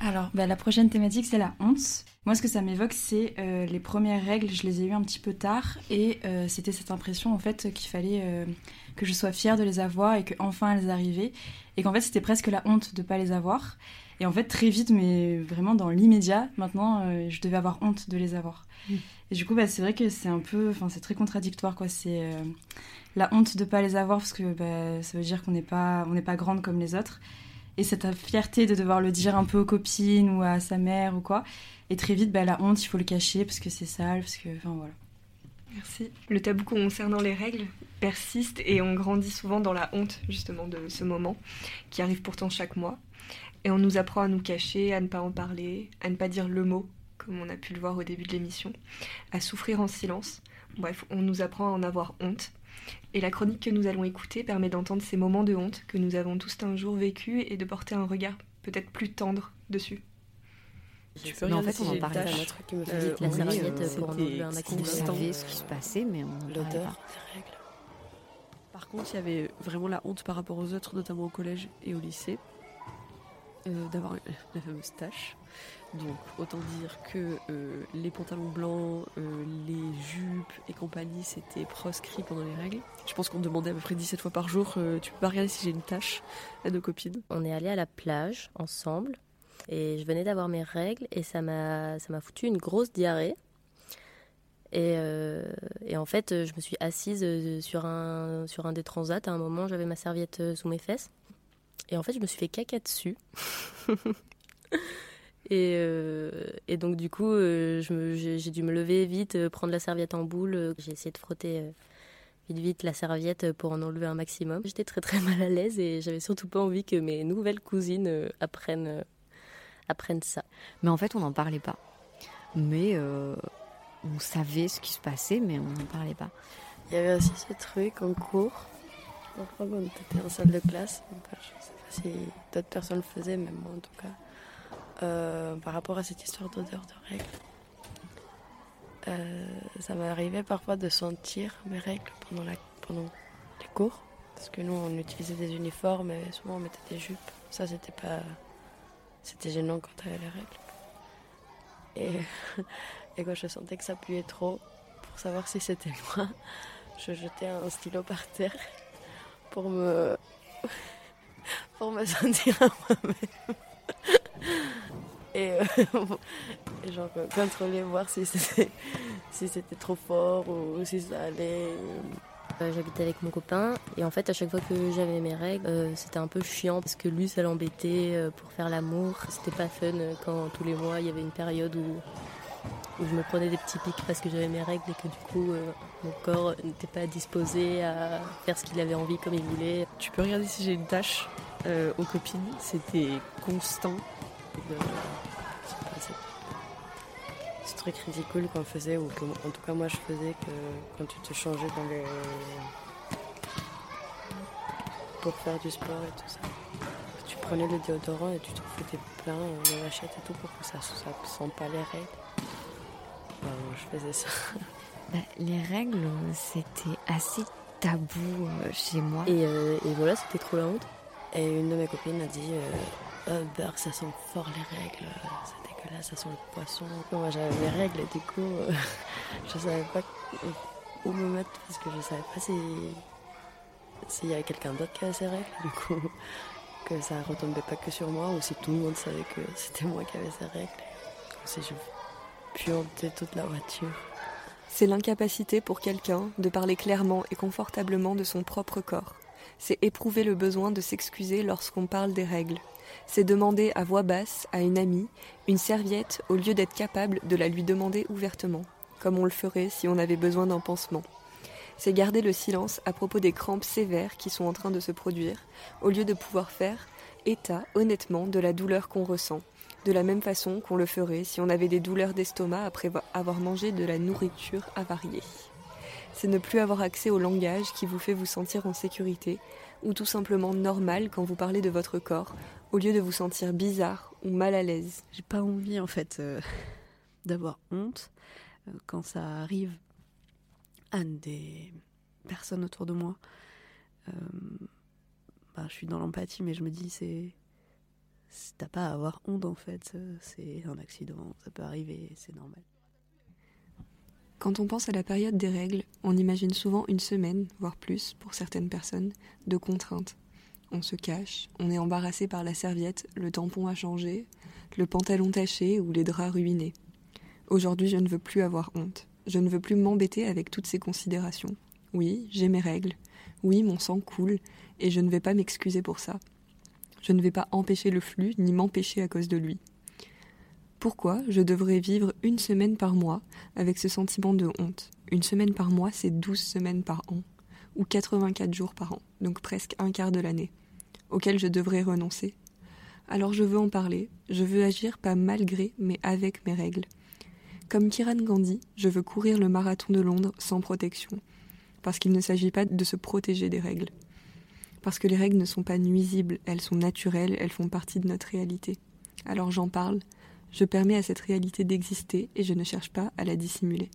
Alors, bah, la prochaine thématique, c'est la honte. Moi, ce que ça m'évoque, c'est euh, les premières règles. Je les ai eues un petit peu tard et euh, c'était cette impression, en fait, qu'il fallait euh, que je sois fière de les avoir et qu'enfin elles arrivaient. Et qu'en fait, c'était presque la honte de ne pas les avoir. Et en fait, très vite, mais vraiment dans l'immédiat, maintenant, je devais avoir honte de les avoir. Mm. Et du coup, bah, c'est vrai que c'est un peu, enfin, c'est très contradictoire, quoi. C'est la honte de pas les avoir parce que bah, ça veut dire qu'on n'est pas, on pas grande comme les autres. Et cette fierté de devoir le dire un peu aux copines ou à sa mère ou quoi. Et très vite, bah, la honte, il faut le cacher parce que c'est sale, parce que, enfin voilà. Merci. Le tabou concernant les règles persiste et on grandit souvent dans la honte justement de ce moment qui arrive pourtant chaque mois. Et on nous apprend à nous cacher, à ne pas en parler, à ne pas dire le mot, comme on a pu le voir au début de l'émission, à souffrir en silence. Bref, on nous apprend à en avoir honte. Et la chronique que nous allons écouter permet d'entendre ces moments de honte que nous avons tous un jour vécu et de porter un regard peut-être plus tendre dessus. Tu peux mais en fait, on en parlait qui me euh, la serviette euh, pour enlever un On maximum. savait ce qui se passait, mais on n'en parlait L'odeur. Par contre, il y avait vraiment la honte par rapport aux autres, notamment au collège et au lycée, euh, d'avoir la fameuse tache. Donc, autant dire que euh, les pantalons blancs, euh, les jupes et compagnie, c'était proscrit pendant les règles. Je pense qu'on demandait à peu près 17 fois par jour euh, Tu peux pas regarder si j'ai une tache à nos copines. On est allé à la plage ensemble et je venais d'avoir mes règles et ça m'a foutu une grosse diarrhée. Et, et en fait, je me suis assise sur un, sur un des transats. À un moment, j'avais ma serviette sous mes fesses. Et en fait, je me suis fait caca dessus. et, euh, et donc, du coup, euh, j'ai j'ai dû me lever vite, euh, prendre la serviette en boule. euh, J'ai essayé de frotter euh, vite, vite la serviette pour en enlever un maximum. J'étais très, très mal à l'aise et j'avais surtout pas envie que mes nouvelles cousines euh, apprennent, euh, apprennent ça. Mais en fait, on n'en parlait pas. Mais euh, on savait ce qui se passait, mais on n'en parlait pas. Il y avait aussi ce truc en cours. Je crois qu'on était en salle de classe. Enfin, je ne sais pas si d'autres personnes le faisaient, mais moi en tout cas. Euh, par rapport à cette histoire d'odeur de règles. Euh, ça arrivé parfois de sentir mes règles pendant les cours. Parce que nous, on utilisait des uniformes et souvent on mettait des jupes. Ça, c'était pas. C'était gênant quand t'avais les règles. Et, et quand je sentais que ça puait trop, pour savoir si c'était moi, je jetais un stylo par terre pour me. pour me sentir à moi-même. Et, euh, genre euh, contrôler, voir si c'était si c'était trop fort ou si ça allait. Euh, J'habitais avec mon copain et en fait à chaque fois que j'avais mes règles euh, c'était un peu chiant parce que lui ça l'embêtait pour faire l'amour. C'était pas fun quand tous les mois il y avait une période où, où je me prenais des petits pics parce que j'avais mes règles et que du coup euh, mon corps n'était pas disposé à faire ce qu'il avait envie comme il voulait. Tu peux regarder si j'ai une tache euh, aux copines, c'était constant. Ce- truc ridicule qu'on faisait, ou que, en tout cas moi je faisais, que quand tu te changeais dans les. pour faire du sport et tout ça, tu prenais le déodorant et tu te foutais plein euh, les vachettes et tout pour que ça ne sente pas les règles. Ben, je faisais ça. Bah, les règles, c'était assez tabou euh, chez moi. Et, euh, et voilà, c'était trop la honte. Et une de mes copines a dit euh, oh, Berg, ça sent fort les règles, c'est dégueulasse, ça sent le poisson. Moi j'avais mes règles et du coup, euh, je savais pas où me mettre parce que je savais pas si s'il y avait quelqu'un d'autre qui avait ses règles, du coup, que ça retombait pas que sur moi ou si tout le monde savait que c'était moi qui avais ces règles. Si je puantais toute la voiture. C'est l'incapacité pour quelqu'un de parler clairement et confortablement de son propre corps. C'est éprouver le besoin de s'excuser lorsqu'on parle des règles. C'est demander à voix basse à une amie une serviette au lieu d'être capable de la lui demander ouvertement, comme on le ferait si on avait besoin d'un pansement. C'est garder le silence à propos des crampes sévères qui sont en train de se produire, au lieu de pouvoir faire état honnêtement de la douleur qu'on ressent, de la même façon qu'on le ferait si on avait des douleurs d'estomac après avoir mangé de la nourriture avariée. C'est ne plus avoir accès au langage qui vous fait vous sentir en sécurité, ou tout simplement normal quand vous parlez de votre corps, au lieu de vous sentir bizarre ou mal à l'aise. J'ai pas envie en fait euh, d'avoir honte euh, quand ça arrive à des personnes autour de moi. Euh, bah, je suis dans l'empathie, mais je me dis c'est t'as pas à avoir honte en fait. C'est un accident, ça peut arriver, c'est normal. Quand on pense à la période des règles, on imagine souvent une semaine, voire plus, pour certaines personnes, de contraintes. On se cache, on est embarrassé par la serviette, le tampon a changé, le pantalon taché ou les draps ruinés. Aujourd'hui, je ne veux plus avoir honte. Je ne veux plus m'embêter avec toutes ces considérations. Oui, j'ai mes règles. Oui, mon sang coule, et je ne vais pas m'excuser pour ça. Je ne vais pas empêcher le flux, ni m'empêcher à cause de lui. Pourquoi je devrais vivre une semaine par mois avec ce sentiment de honte Une semaine par mois, c'est 12 semaines par an, ou 84 jours par an, donc presque un quart de l'année, auquel je devrais renoncer. Alors je veux en parler, je veux agir pas malgré, mais avec mes règles. Comme Kiran Gandhi, je veux courir le marathon de Londres sans protection, parce qu'il ne s'agit pas de se protéger des règles. Parce que les règles ne sont pas nuisibles, elles sont naturelles, elles font partie de notre réalité. Alors j'en parle, je permets à cette réalité d'exister et je ne cherche pas à la dissimuler.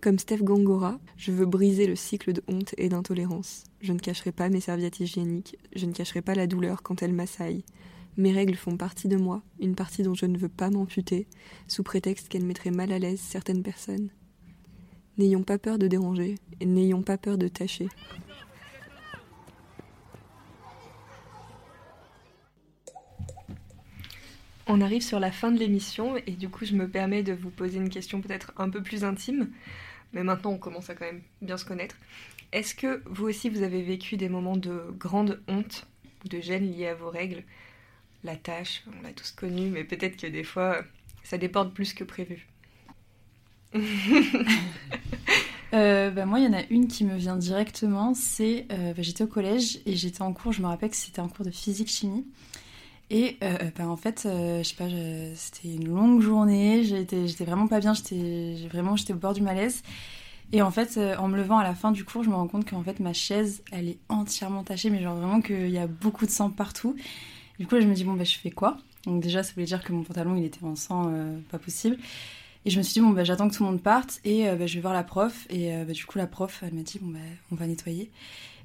Comme Steph Gongora, je veux briser le cycle de honte et d'intolérance. Je ne cacherai pas mes serviettes hygiéniques, je ne cacherai pas la douleur quand elles m'assaillent. Mes règles font partie de moi, une partie dont je ne veux pas m'amputer, sous prétexte qu'elles mettraient mal à l'aise certaines personnes. N'ayons pas peur de déranger, et n'ayons pas peur de tâcher. On arrive sur la fin de l'émission et du coup je me permets de vous poser une question peut-être un peu plus intime, mais maintenant on commence à quand même bien se connaître. Est-ce que vous aussi vous avez vécu des moments de grande honte ou de gêne liés à vos règles? La tâche, on l'a tous connue, mais peut-être que des fois ça déborde plus que prévu. Euh, bah, moi, il y en a une qui me vient directement. C'est euh, bah, j'étais au collège et j'étais en cours. Je me rappelle que c'était un cours de physique-chimie. Et euh, bah, en fait, je sais pas, c'était une longue journée. J'étais, vraiment pas bien. J'étais vraiment, j'étais au bord du malaise. Et en fait, en me levant à la fin du cours, je me rends compte qu'en fait ma chaise, elle est entièrement tachée, mais genre vraiment qu'il y a beaucoup de sang partout. Du coup, je me dis bon bah je fais quoi? Donc déjà, ça voulait dire que mon pantalon il était en sang, pas possible. Et je me suis dit, bon, bah, j'attends que tout le monde parte et euh, bah, je vais voir la prof. Et euh, bah, du coup, la prof, elle m'a dit, bon, on va nettoyer.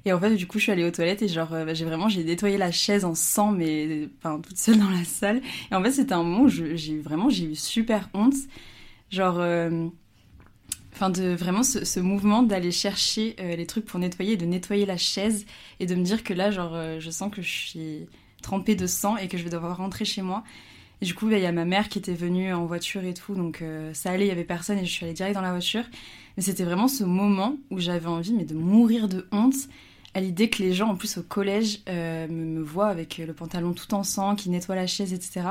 Et en fait, du coup, je suis allée aux toilettes et genre, euh, bah, j'ai vraiment, j'ai nettoyé la chaise en sang, mais enfin, toute seule dans la salle. Et en fait, c'était un moment où j'ai vraiment, j'ai eu super honte. Genre, enfin, de vraiment ce, mouvement d'aller chercher les trucs pour nettoyer, de nettoyer la chaise et de me dire que là, genre, je sens que je suis trempée de sang et que je vais devoir rentrer chez moi. Et du coup, bah, il y a ma mère qui était venue en voiture et tout, donc euh, ça allait, il y avait personne et je suis allée direct dans la voiture. Mais c'était vraiment ce moment où j'avais envie mais de mourir de honte à l'idée que les gens, en plus au collège, euh, me, voient avec le pantalon tout en sang, qui nettoient la chaise, etc.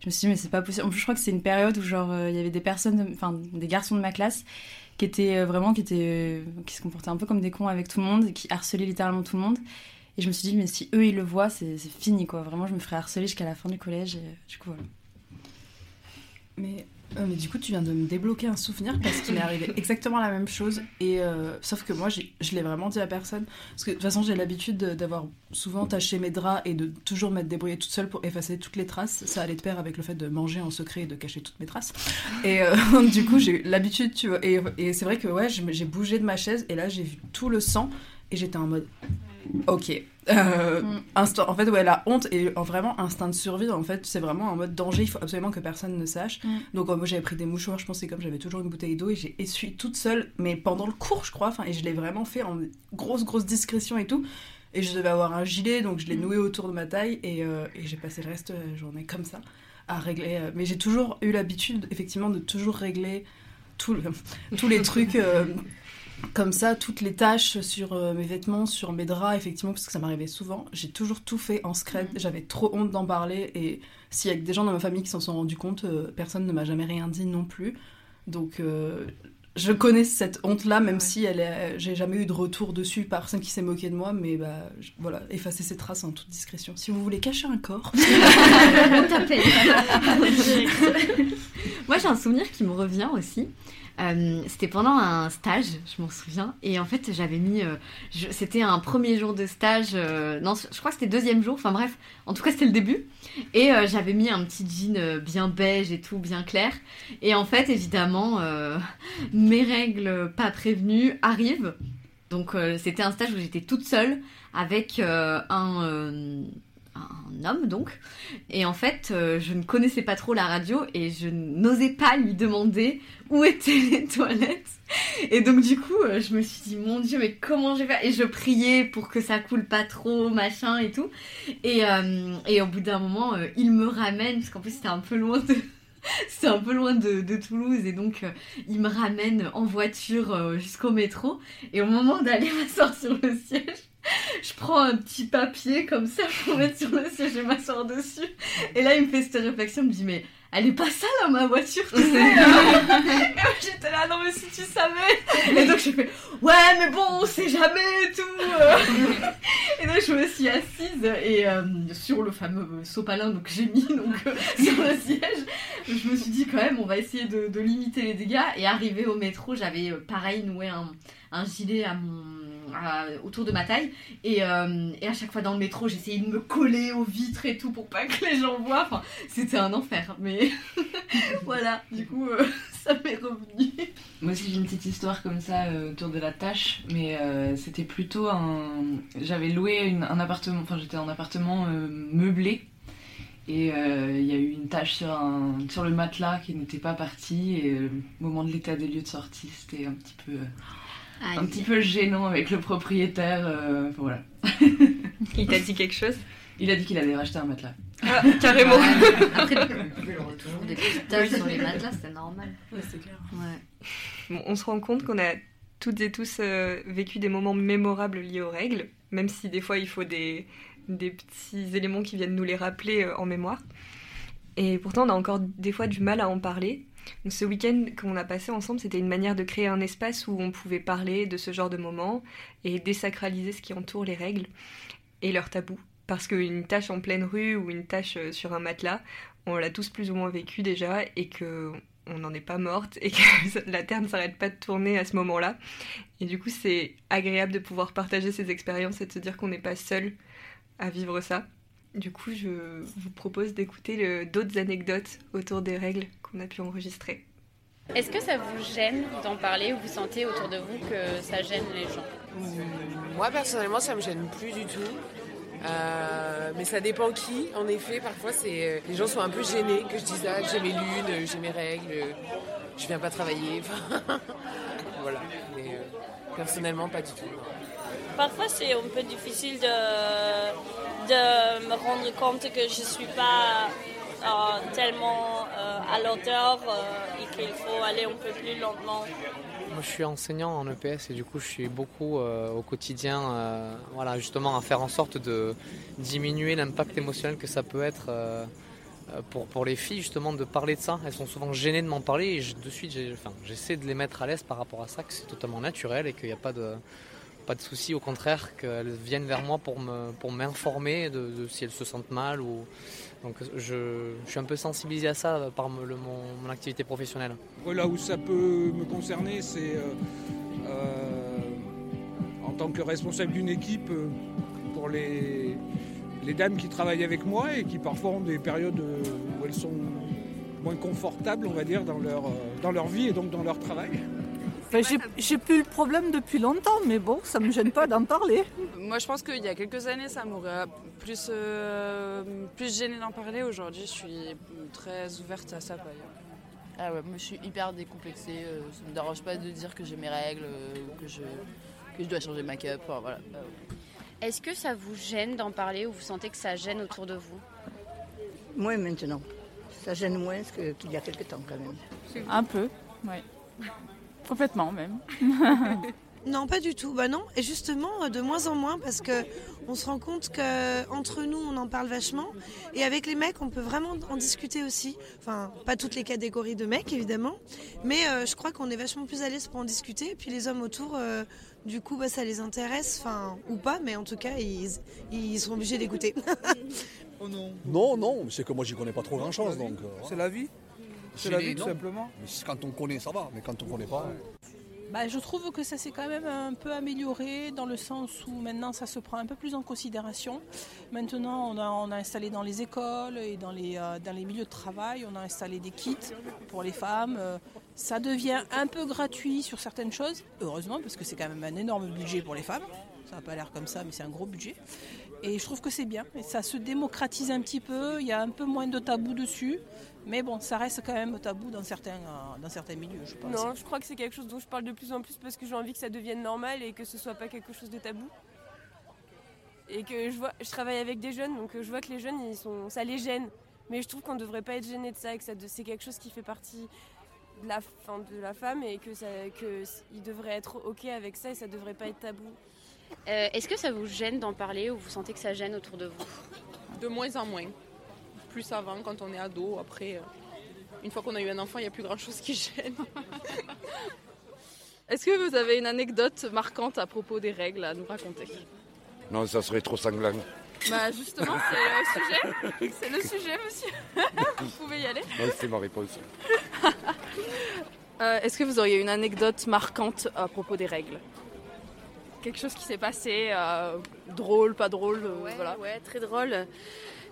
Je me suis dit, mais c'est pas possible. En plus, je crois que c'est une période où, genre, euh, il y avait des personnes, enfin, des garçons de ma classe qui étaient vraiment, qui étaient, qui se comportaient un peu comme des cons avec tout le monde, qui harcelaient littéralement tout le monde. Et je me suis dit, mais si eux ils le voient, c'est fini quoi. Vraiment, je me ferais harceler jusqu'à la fin du collège. Et, du coup, voilà. Mais Euh, mais du coup, tu viens de me débloquer un souvenir parce qu'il m'est arrivé exactement la même chose. Et euh, sauf que moi, je l'ai vraiment dit à personne. Parce que de toute façon, j'ai l'habitude de- d'avoir souvent taché mes draps et de toujours m'être débrouillée toute seule pour effacer toutes les traces. Ça allait de pair avec le fait de manger en secret et de cacher toutes mes traces. Et euh, du coup, j'ai l'habitude, tu vois. Et, et c'est vrai que ouais, j'ai bougé de ma chaise et là, j'ai vu tout le sang et j'étais en mode. Ok. Euh, instant, en fait, ouais, la honte est en vraiment instinct de survie. En fait, c'est vraiment en mode danger. Il faut absolument que personne ne sache. Mm. Donc, euh, moi, j'avais pris des mouchoirs. Je pensais comme j'avais toujours une bouteille d'eau et j'ai essuyé toute seule, mais pendant le cours, je crois. Enfin, et je l'ai vraiment fait en grosse, grosse discrétion et tout. Et je devais avoir un gilet, donc je l'ai noué autour de ma taille et, euh, et j'ai passé le reste de la journée comme ça à régler. euh, mais j'ai toujours eu l'habitude, effectivement, de toujours régler tout le- tous les trucs. Comme ça, toutes les tâches sur euh, mes vêtements, sur mes draps, effectivement, parce que ça m'arrivait souvent. J'ai toujours tout fait en secret. J'avais trop honte d'en parler. Et s'il y a que des gens dans ma famille qui s'en sont rendus compte, euh, personne ne m'a jamais rien dit non plus. Donc, euh, je connais cette honte-là, même si elle est- j'ai jamais eu de retour dessus, personne qui s'est moqué de moi. Mais bah, je- voilà, effacer ces traces en toute discrétion. Si vous voulez cacher un corps. Moi, j'ai un souvenir qui me revient aussi. Euh, c'était pendant un stage, je m'en souviens, et en fait j'avais mis, euh, c'était un premier jour de stage, euh, non, je crois que c'était deuxième jour, enfin bref, en tout cas c'était le début, et j'avais mis un petit jean bien beige et tout, bien clair, et en fait évidemment mes règles pas prévenues arrivent, donc c'était un stage où j'étais toute seule avec un un homme donc. Et en fait euh, je ne connaissais pas trop la radio et je n'osais pas lui demander où étaient les toilettes. Et donc du coup euh, je me suis dit mon dieu mais comment je vais faire? Et je priais pour que ça coule pas trop machin et tout. Et, euh, et au bout d'un moment il me ramène parce qu'en plus c'était un peu loin de c'est un peu loin de, Toulouse. Et donc il me ramène en voiture jusqu'au métro. Et au moment d'aller m'asseoir sur le siège je prends un petit papier comme ça pour mettre sur le siège et m'asseoir dessus. Et là, il me fait cette réflexion, il me dit, mais elle est pas sale dans ma voiture, tu sais. hein j'étais là, non, mais si tu savais. Et donc, je fais, ouais, mais bon, on sait jamais et tout. et donc, je me suis assise et euh, sur le fameux sopalin donc j'ai mis donc, euh, sur le siège, je me suis dit, quand même, on va essayer de, de limiter les dégâts. Et arrivé au métro, j'avais euh, pareil noué un, un gilet à mon, autour de ma taille. Et, euh, et à chaque fois dans le métro, j'essayais de me coller aux vitres et tout pour pas que les gens voient. C'était un enfer. Mais voilà, du coup, euh, ça m'est revenu. Moi aussi j'ai une petite histoire comme ça euh, autour de la tâche, mais c'était plutôt un... J'avais loué un appartement, enfin j'étais en appartement meublé, et il y a eu une tâche sur, sur le matelas qui n'était pas partie, et au moment de l'état des lieux de sortie, c'était un petit peu... Aïe. Un petit peu gênant avec le propriétaire, euh, voilà. Il t'a dit quelque chose? Il a dit qu'il allait racheter un matelas. Ah, carrément. Ouais, Après, aura toujours des petites sur les matelas, c'est normal. c'est clair. Ouais. Bon, on se rend compte qu'on a toutes et tous euh, vécu des moments mémorables liés aux règles, même si des fois il faut des, des petits éléments qui viennent nous les rappeler euh, en mémoire. Et pourtant, on a encore des fois du mal à en parler. Ce week-end qu'on a passé ensemble, c'était une manière de créer un espace où on pouvait parler de ce genre de moments et désacraliser ce qui entoure les règles et leurs tabous. Parce qu'une tâche en pleine rue ou une tâche euh, sur un matelas, on l'a tous plus ou moins vécu déjà et que on n'en est pas morte et que la Terre ne s'arrête pas de tourner à ce moment-là. Et du coup, c'est agréable de pouvoir partager ces expériences et de se dire qu'on n'est pas seul à vivre ça. Du coup, je vous propose d'écouter d'autres anecdotes autour des règles qu'on a pu enregistrer. Est-ce que ça vous gêne d'en parler ou vous sentez autour de vous que ça gêne les gens? Moi personnellement, ça me gêne plus du tout. Euh, mais ça dépend qui. En effet, parfois, c'est euh, les gens sont un peu gênés que je dise ça, que j'ai mes lunes, j'ai mes règles, je viens pas travailler. voilà. Mais euh, personnellement, pas du tout. Parfois, c'est un peu difficile de, de me rendre compte que je ne suis pas euh, tellement euh, à l'auteur euh, et qu'il faut aller un peu plus lentement. Moi, je suis enseignant en EPS et du coup, je suis beaucoup au quotidien, voilà, justement, à faire en sorte de diminuer l'impact émotionnel que ça peut être pour, pour les filles, justement, de parler de ça. Elles sont souvent gênées de m'en parler et de suite, j'essaie de les mettre à l'aise par rapport à ça, que c'est totalement naturel et qu'il n'y a pas de, pas de souci, au contraire, qu'elles viennent vers moi pour me pour m'informer de, de si elles se sentent mal ou donc je, je suis un peu sensibilisé à ça par mon, mon activité professionnelle. Là où ça peut me concerner, c'est euh, euh, en tant que responsable d'une équipe euh, pour les, les dames qui travaillent avec moi et qui parfois ont des périodes où elles sont moins confortables, on va dire, dans leur, dans leur vie et donc dans leur travail. Ben, j'ai- plus le problème depuis longtemps, mais bon, ça me gêne pas d'en parler. Moi, je pense qu'il y a quelques années, ça m'aurait plus, euh, plus gêné d'en parler. Aujourd'hui, je suis très ouverte à ça. par exemple. Ah ouais, moi je suis hyper décomplexée, euh, ça me dérange pas de dire que j'ai mes règles, euh, ou que je, que je dois changer ma cup, enfin, voilà. Euh, Est-ce que ça vous gêne d'en parler ou vous sentez que ça gêne autour de vous? Moins maintenant. Ça gêne moins que- qu'il y a quelque temps quand même. Un peu, oui. Complètement même. Non, pas du tout. Bah non. Et justement, euh, de moins en moins, parce que on se rend compte que entre nous, on en parle vachement, et avec les mecs, on peut vraiment en discuter aussi. Enfin, pas toutes les catégories de mecs, évidemment, mais euh, je crois qu'on est vachement plus à l'aise pour en discuter. Et puis les hommes autour, euh, du coup, bah, ça les intéresse, enfin, ou pas, mais en tout cas, ils, ils seront obligés d'écouter. Non, non, c'est que moi j'y connais pas trop grand chose donc. C'est la vie C'est la vie, tout simplement. Mais quand on connaît, ça va, mais quand on connaît pas. Bah, je trouve que ça s'est quand même un peu amélioré dans le sens où maintenant ça se prend un peu plus en considération. Maintenant, on a, on a installé dans les écoles et dans les, euh, dans les milieux de travail, on a installé des kits pour les femmes. Euh, Ça devient un peu gratuit sur certaines choses, heureusement, parce que c'est quand même un énorme budget pour les femmes. Ça n'a pas l'air comme ça, mais c'est un gros budget. Et je trouve que c'est bien. Et ça se démocratise un petit peu, il y a un peu moins de tabou dessus. Mais bon, ça reste quand même tabou dans certains, euh, dans certains milieux, je pense. Non, je crois que c'est quelque chose dont je parle de plus en plus parce que j'ai envie que ça devienne normal et que ce soit pas quelque chose de tabou. Et que je vois, je travaille avec des jeunes, donc euh, je vois que les jeunes, ils sont, ça les gêne. Mais je trouve qu'on devrait pas être gêné de ça, et que ça c'est quelque chose qui fait partie de la, fin, de la femme et que ça, que s- ils devraient être ok avec ça et ça devrait pas être tabou. Euh, Est-ce que ça vous gêne d'en parler ou vous sentez que ça gêne autour de vous? De moins en moins. Plus avant, quand on est ado, après, euh, une fois qu'on a eu un enfant, il n'y a plus grand chose qui gêne. Est-ce que vous avez une anecdote marquante à propos des règles à nous raconter? Non, ça serait trop sanglant. Bah justement, c'est le sujet. C'est le sujet, monsieur. vous pouvez y aller. Non, c'est ma réponse. Euh, Est-ce que vous auriez une anecdote marquante à propos des règles? Quelque chose qui s'est passé, euh, drôle, pas drôle, euh, Ouais, voilà. ouais, très drôle.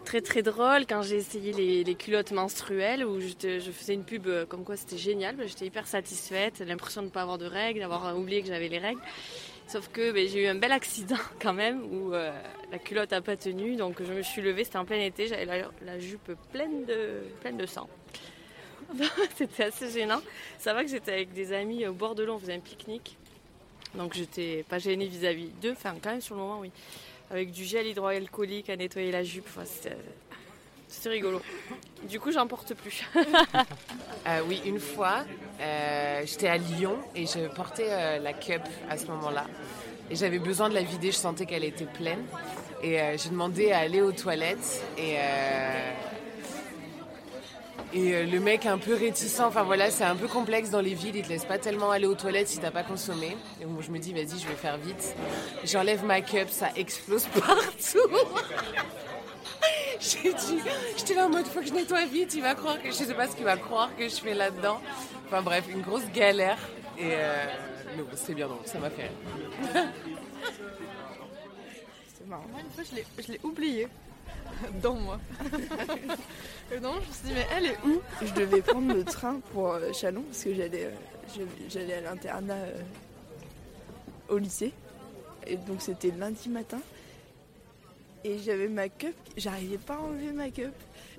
Très très drôle quand j'ai essayé les, culottes menstruelles où je, faisais une pub euh, comme quoi c'était génial. Ben, J'étais hyper satisfaite, l'impression de ne pas avoir de règles, d'avoir euh, oublié que j'avais les règles. Sauf que ben, j'ai eu un bel accident quand même où euh, la culotte a pas tenu. Donc je me suis levée, c'était en plein été, j'avais la, jupe pleine de, pleine de sang. c'était assez gênant. Ça va que j'étais avec des amis au bord de l'eau, on faisait un pique-nique. Donc j'étais pas gênée vis-à-vis d'eux, enfin quand même sur le moment oui. Avec du gel hydroalcoolique à nettoyer la jupe, c'était rigolo. Du coup j'en porte plus. Euh, oui, une fois, euh, j'étais à Lyon et je portais euh, la cup à ce moment-là. Et j'avais besoin de la vider, je sentais qu'elle était pleine. Et j'ai demandé à aller aux toilettes. Et, et euh, le mec un peu réticent, enfin voilà, c'est un peu complexe dans les villes, il te laisse pas tellement aller aux toilettes si t'as pas consommé. Et moi je me dis, vas-y, je vais faire vite. J'enlève ma cup, ça explose partout. J'ai dit, j'étais là en mode, faut que je nettoie vite, il va croire que, je sais pas ce qu'il va croire que je fais là-dedans. Enfin bref, une grosse galère. Et euh, mais bon, bien drôle, ça m'a fait rire. C'est marrant. Une fois, je l'ai oublié dans moi. Et non, je me suis dit, mais elle est où? Je devais prendre le train pour euh, Chalon parce que j'allais euh, j'allais à l'internat euh, au lycée. Et donc c'était lundi matin. Et j'avais ma cup, j'arrivais pas à enlever ma cup.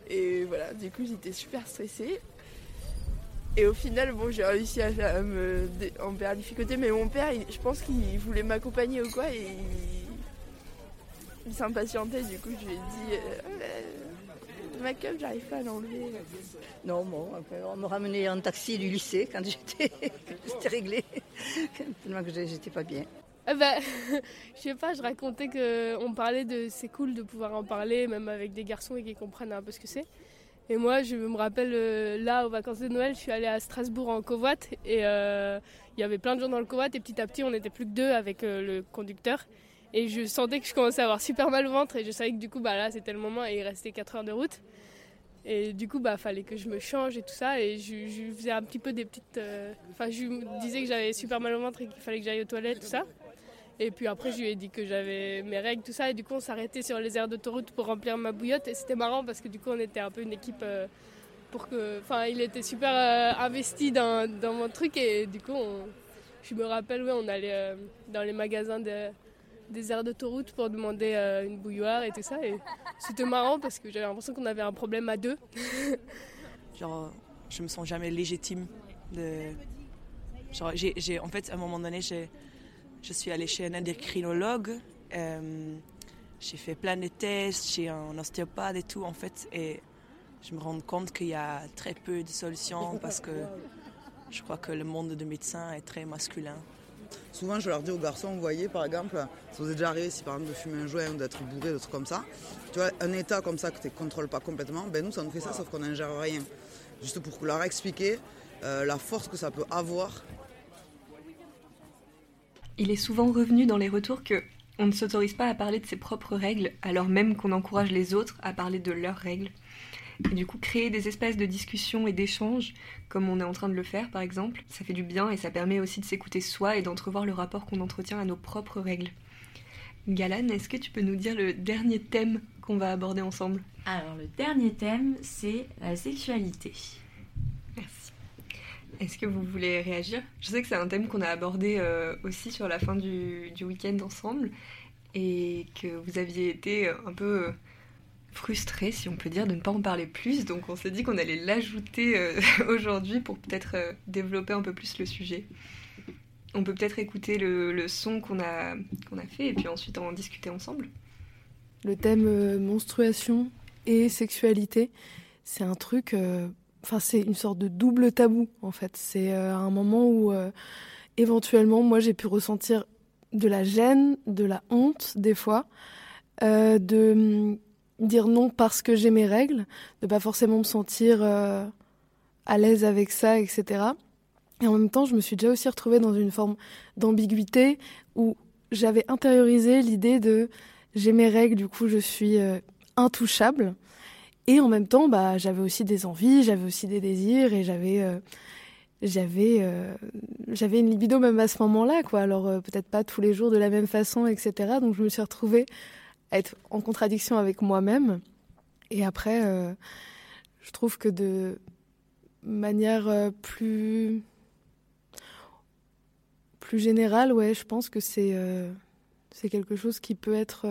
Et voilà, du coup j'étais super stressée. Et au final, bon, j'ai réussi à, à me dé- en berlificoter, mais mon père, il- je pense qu'il voulait m'accompagner ou quoi, et il, il s'impatientait, du coup je lui ai dit euh, Euh, ma cup, j'arrive pas à l'enlever. Non, bon, après, on me ramenait en taxi du lycée quand j'étais réglée, tellement que j'étais pas bien. Eh ben, je sais pas, je racontais que on parlait de c'est cool de pouvoir en parler, même avec des garçons et qu'ils comprennent un peu ce que c'est. Et moi, je me rappelle euh, là, aux vacances de Noël, je suis allée à Strasbourg en covoite et euh, il y avait plein de gens dans le covoit et petit à petit, on n'était plus que deux avec le conducteur. Et je sentais que je commençais à avoir super mal au ventre et je savais que du coup, bah là, c'était le moment et il restait 4 heures de route. Et du coup, bah, fallait que je me change et tout ça. Et je, je faisais un petit peu des petites. euh, Enfin, je lui disais que j'avais super mal au ventre et qu'il fallait que j'aille aux toilettes, tout ça. Et puis après, je lui ai dit que j'avais mes règles, tout ça. Et du coup, on s'arrêtait sur les aires d'autoroute pour remplir ma bouillotte. Et c'était marrant parce que du coup, on était un peu une équipe. euh, pour que. Enfin, il était super euh, investi dans, dans mon truc. Et du coup, je me rappelle, ouais, on allait dans les magasins de des aires d'autoroute pour demander euh, une bouilloire et tout ça. Et c'était marrant parce que j'avais l'impression qu'on avait un problème à deux. Genre, je me sens jamais légitime. Genre, j'ai, en fait, à un moment donné, je suis allée chez un endocrinologue. euh, j'ai fait plein de tests chez un ostéopathe et tout, en fait. Et je me rends compte qu'il y a très peu de solutions parce que je crois que le monde de médecins est très masculin. Souvent, je leur dis aux garçons, vous voyez, par exemple, ça vous est déjà arrivé, si par exemple de fumer un joint ou d'être bourré, des trucs comme ça, tu vois, un état comme ça que tu ne contrôles pas complètement, ben nous, ça nous fait ça, sauf qu'on n'ingère rien. Juste pour leur expliquer euh, la force que ça peut avoir. Il est souvent revenu dans les retours que on ne s'autorise pas à parler de ses propres règles, alors même qu'on encourage les autres à parler de leurs règles. Et du coup, créer des espaces de discussion et d'échange, comme on est en train de le faire par exemple, ça fait du bien et ça permet aussi de s'écouter soi et d'entrevoir le rapport qu'on entretient à nos propres règles. Galan, est-ce que tu peux nous dire le dernier thème qu'on va aborder ensemble? Alors, le dernier thème, c'est la sexualité. Merci. Est-ce que vous voulez réagir? Je sais que c'est un thème qu'on a abordé euh, aussi sur la fin du, du week-end ensemble et que vous aviez été un peu euh, frustré, si on peut dire, de ne pas en parler plus. Donc on s'est dit qu'on allait l'ajouter euh, aujourd'hui pour peut-être euh, développer un peu plus le sujet. On peut peut-être écouter le, son qu'on a, qu'on a fait et puis ensuite en discuter ensemble. Le thème euh, menstruation et sexualité, c'est un truc. Enfin, c'est une sorte de double tabou en fait. C'est un moment où éventuellement, moi, j'ai pu ressentir de la gêne, de la honte des fois, de dire non parce que j'ai mes règles, de pas forcément me sentir euh, à l'aise avec ça, etc. Et en même temps, je me suis déjà aussi retrouvée dans une forme d'ambiguïté où j'avais intériorisé l'idée de j'ai mes règles, du coup je suis euh, intouchable. Et en même temps, bah, j'avais aussi des envies, j'avais aussi des désirs et j'avais euh, j'avais une libido même à ce moment-là, quoi. Alors peut-être pas tous les jours de la même façon, etc. Donc je me suis retrouvée être en contradiction avec moi-même. Et après, euh, je trouve que de manière euh, plus plus générale, ouais, je pense que c'est euh, c'est quelque chose qui peut être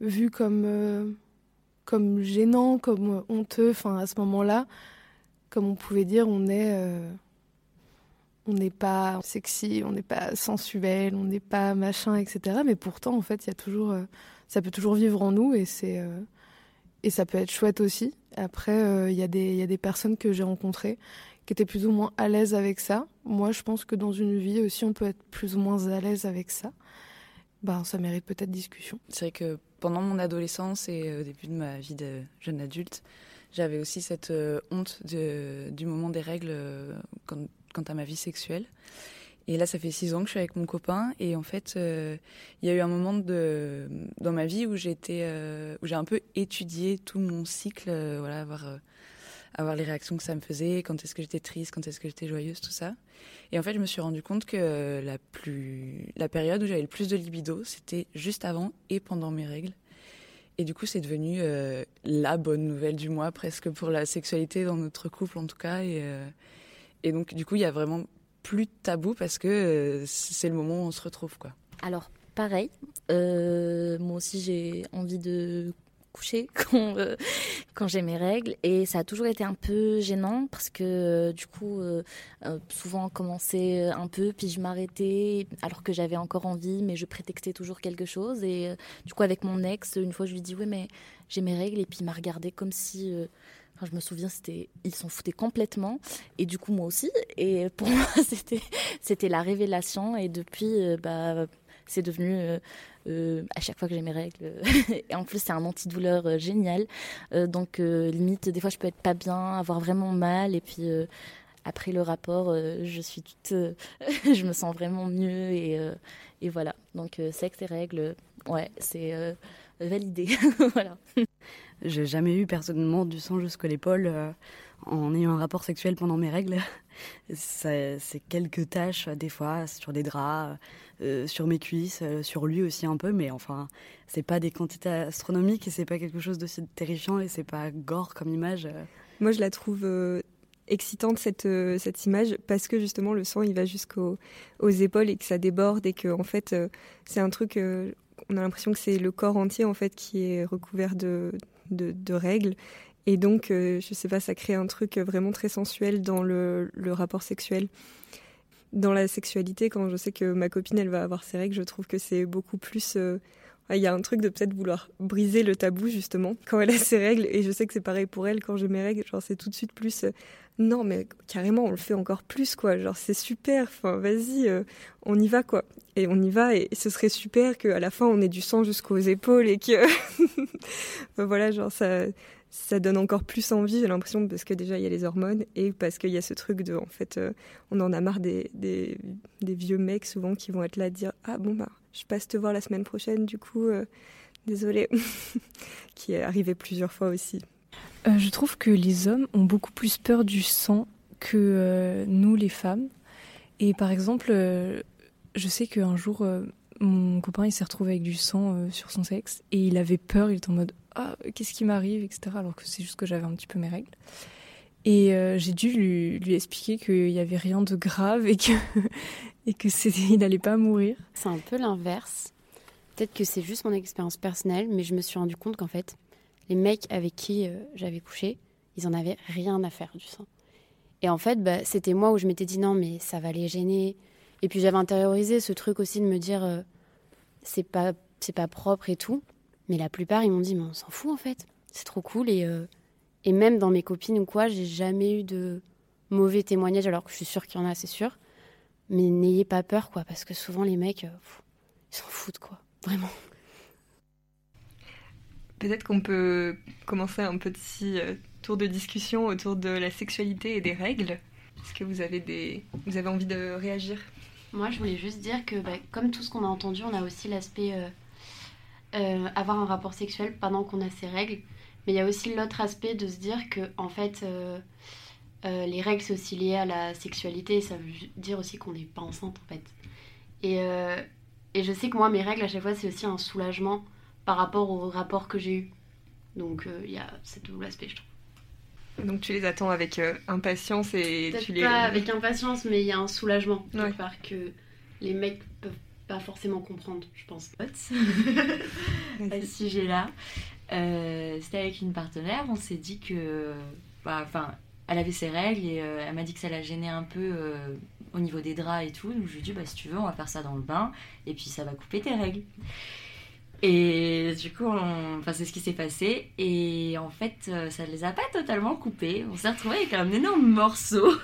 vu comme comme gênant, comme honteux. Enfin, à ce moment-là, comme on pouvait dire, on est on n'est pas sexy, on n'est pas sensuel, on n'est pas machin, etc. Mais pourtant, en fait, il y a toujours euh, ça peut toujours vivre en nous et c'est euh, et ça peut être chouette aussi. Après, euh, il y a des y a des personnes que j'ai rencontrées qui étaient plus ou moins à l'aise avec ça. Moi, je pense que dans une vie aussi, on peut être plus ou moins à l'aise avec ça. Ben, ça mérite peut-être discussion. C'est vrai que pendant mon adolescence et au début de ma vie de jeune adulte, j'avais aussi cette honte du moment des règles euh, quant, à ma vie sexuelle. Et là, ça fait six ans que je suis avec mon copain. Et en fait, euh, il y a eu un moment dans ma vie euh, où j'ai un peu étudié tout mon cycle, euh, voilà, avoir, les réactions que ça me faisait, quand est-ce que j'étais triste, quand est-ce que j'étais joyeuse, tout ça. Et en fait, je me suis rendu compte que la, période où j'avais le plus de libido, c'était juste avant et pendant mes règles. Et du coup, c'est devenu la bonne nouvelle du mois, presque pour la sexualité dans notre couple, en tout cas. Et donc, du coup, il y a vraiment plus de tabou parce que euh, c'est le moment où on se retrouve, quoi. Alors, pareil, euh, moi aussi j'ai envie de coucher quand, euh, quand j'ai mes règles et ça a toujours été un peu gênant parce que du coup souvent on commençait un peu puis je m'arrêtais alors que j'avais encore envie mais je prétextais toujours quelque chose et du coup avec mon ex une fois je lui dis oui mais j'ai mes règles et puis il m'a regardé comme si Je me souviens, c'était, ils s'en foutaient complètement, et du coup moi aussi. Et pour moi, c'était, c'était la révélation. Et depuis, euh, bah, c'est devenu euh, euh, à chaque fois que j'ai mes règles. et en plus, c'est un antidouleur euh, génial. Donc, limite, des fois, je peux être pas bien, avoir vraiment mal, et puis après le rapport, je suis toute, je me sens vraiment mieux et, et voilà. Donc sexe et règles, ouais, c'est validé, voilà. J'ai jamais eu personnellement du sang jusqu'à l'épaule en ayant un rapport sexuel pendant mes règles. C'est quelques taches, des fois, sur des draps, euh, sur mes cuisses, euh, sur lui aussi un peu, mais enfin, c'est pas des quantités astronomiques et c'est pas quelque chose d'aussi terrifiant et c'est pas gore comme image. Euh. Moi, je la trouve excitante cette, image parce que justement le sang il va jusqu'aux aux épaules et que ça déborde et que en fait c'est un truc on a l'impression que c'est le corps entier en fait qui est recouvert de, de, règles et donc, euh, je sais pas, ça crée un truc vraiment très sensuel dans le, le, rapport sexuel. Dans la sexualité, quand je sais que ma copine, elle va avoir ses règles, je trouve que c'est beaucoup plus... Euh, il y a un truc de peut-être vouloir briser le tabou, justement, quand elle a ses règles. Et je sais que c'est pareil pour elle quand j'ai mes règles. Genre, c'est tout de suite plus... Euh, non, mais carrément, on le fait encore plus, quoi. Genre, c'est super. Enfin, vas-y, on y va, quoi. Et on y va. Et ce serait super qu'à la fin, on ait du sang jusqu'aux épaules et que... voilà, genre, ça ça donne encore plus envie, j'ai l'impression, parce que déjà il y a les hormones et parce qu'il y a ce truc de, en fait, euh, on en a marre des, des, vieux mecs souvent qui vont être là dire Ah bon, bah, je passe te voir la semaine prochaine, du coup, euh, désolé, qui est arrivé plusieurs fois aussi. Euh, je trouve que les hommes ont beaucoup plus peur du sang que nous, les femmes. Et par exemple, je sais qu'un jour, mon copain il s'est retrouvé avec du sang sur son sexe et il avait peur, il était en mode ah, qu'est-ce qui m'arrive, etc. Alors que c'est juste que j'avais un petit peu mes règles. Et euh, j'ai dû lui, lui expliquer qu'il n'y avait rien de grave et que et que il n'allait pas mourir. C'est un peu l'inverse. Peut-être que c'est juste mon expérience personnelle, mais je me suis rendu compte qu'en fait, les mecs avec qui euh, j'avais couché, ils en avaient rien à faire du sang. Et en fait, bah, c'était moi où je m'étais dit non, mais ça va les gêner. Et puis j'avais intériorisé ce truc aussi de me dire euh, c'est pas c'est pas propre et tout. Mais la plupart, ils m'ont dit, mais on s'en fout en fait. C'est trop cool. Et, euh, et même dans mes copines ou quoi, j'ai jamais eu de mauvais témoignages, alors que je suis sûre qu'il y en a, c'est sûr. Mais n'ayez pas peur, quoi, parce que souvent les mecs, ils s'en foutent, quoi. Vraiment. Peut-être qu'on peut commencer un petit euh, tour de discussion autour de la sexualité et des règles. Est-ce que vous avez, des... vous avez envie de réagir? Moi, je voulais juste dire que, bah, comme tout ce qu'on a entendu, on a aussi l'aspect euh, avoir un rapport sexuel pendant qu'on a ses règles. Mais il y a aussi l'autre aspect de se dire que, en fait, euh, euh, les règles, c'est aussi lié à la sexualité. Ça veut dire aussi qu'on n'est pas enceinte, en fait. Et, et je sais que moi, mes règles, à chaque fois, c'est aussi un soulagement par rapport au rapport que j'ai eu. Donc, il y a ce double aspect, je trouve. Donc tu les attends avec impatience et tu les... pas avec impatience, mais il y a un soulagement. Ouais. Part que les mecs peuvent pas forcément comprendre, je pense. à ce sujet-là, euh, c'était avec une partenaire, on s'est dit que. Bah, enfin, elle avait ses règles et euh, elle m'a dit que ça la gênait un peu euh, au niveau des draps et tout. Donc je lui ai dit, bah, si tu veux, on va faire ça dans le bain et puis ça va couper tes règles. Et du coup, enfin, c'est ce qui s'est passé. Et en fait, euh, ça ne les a pas totalement coupés. On s'est retrouvé avec un énorme morceau.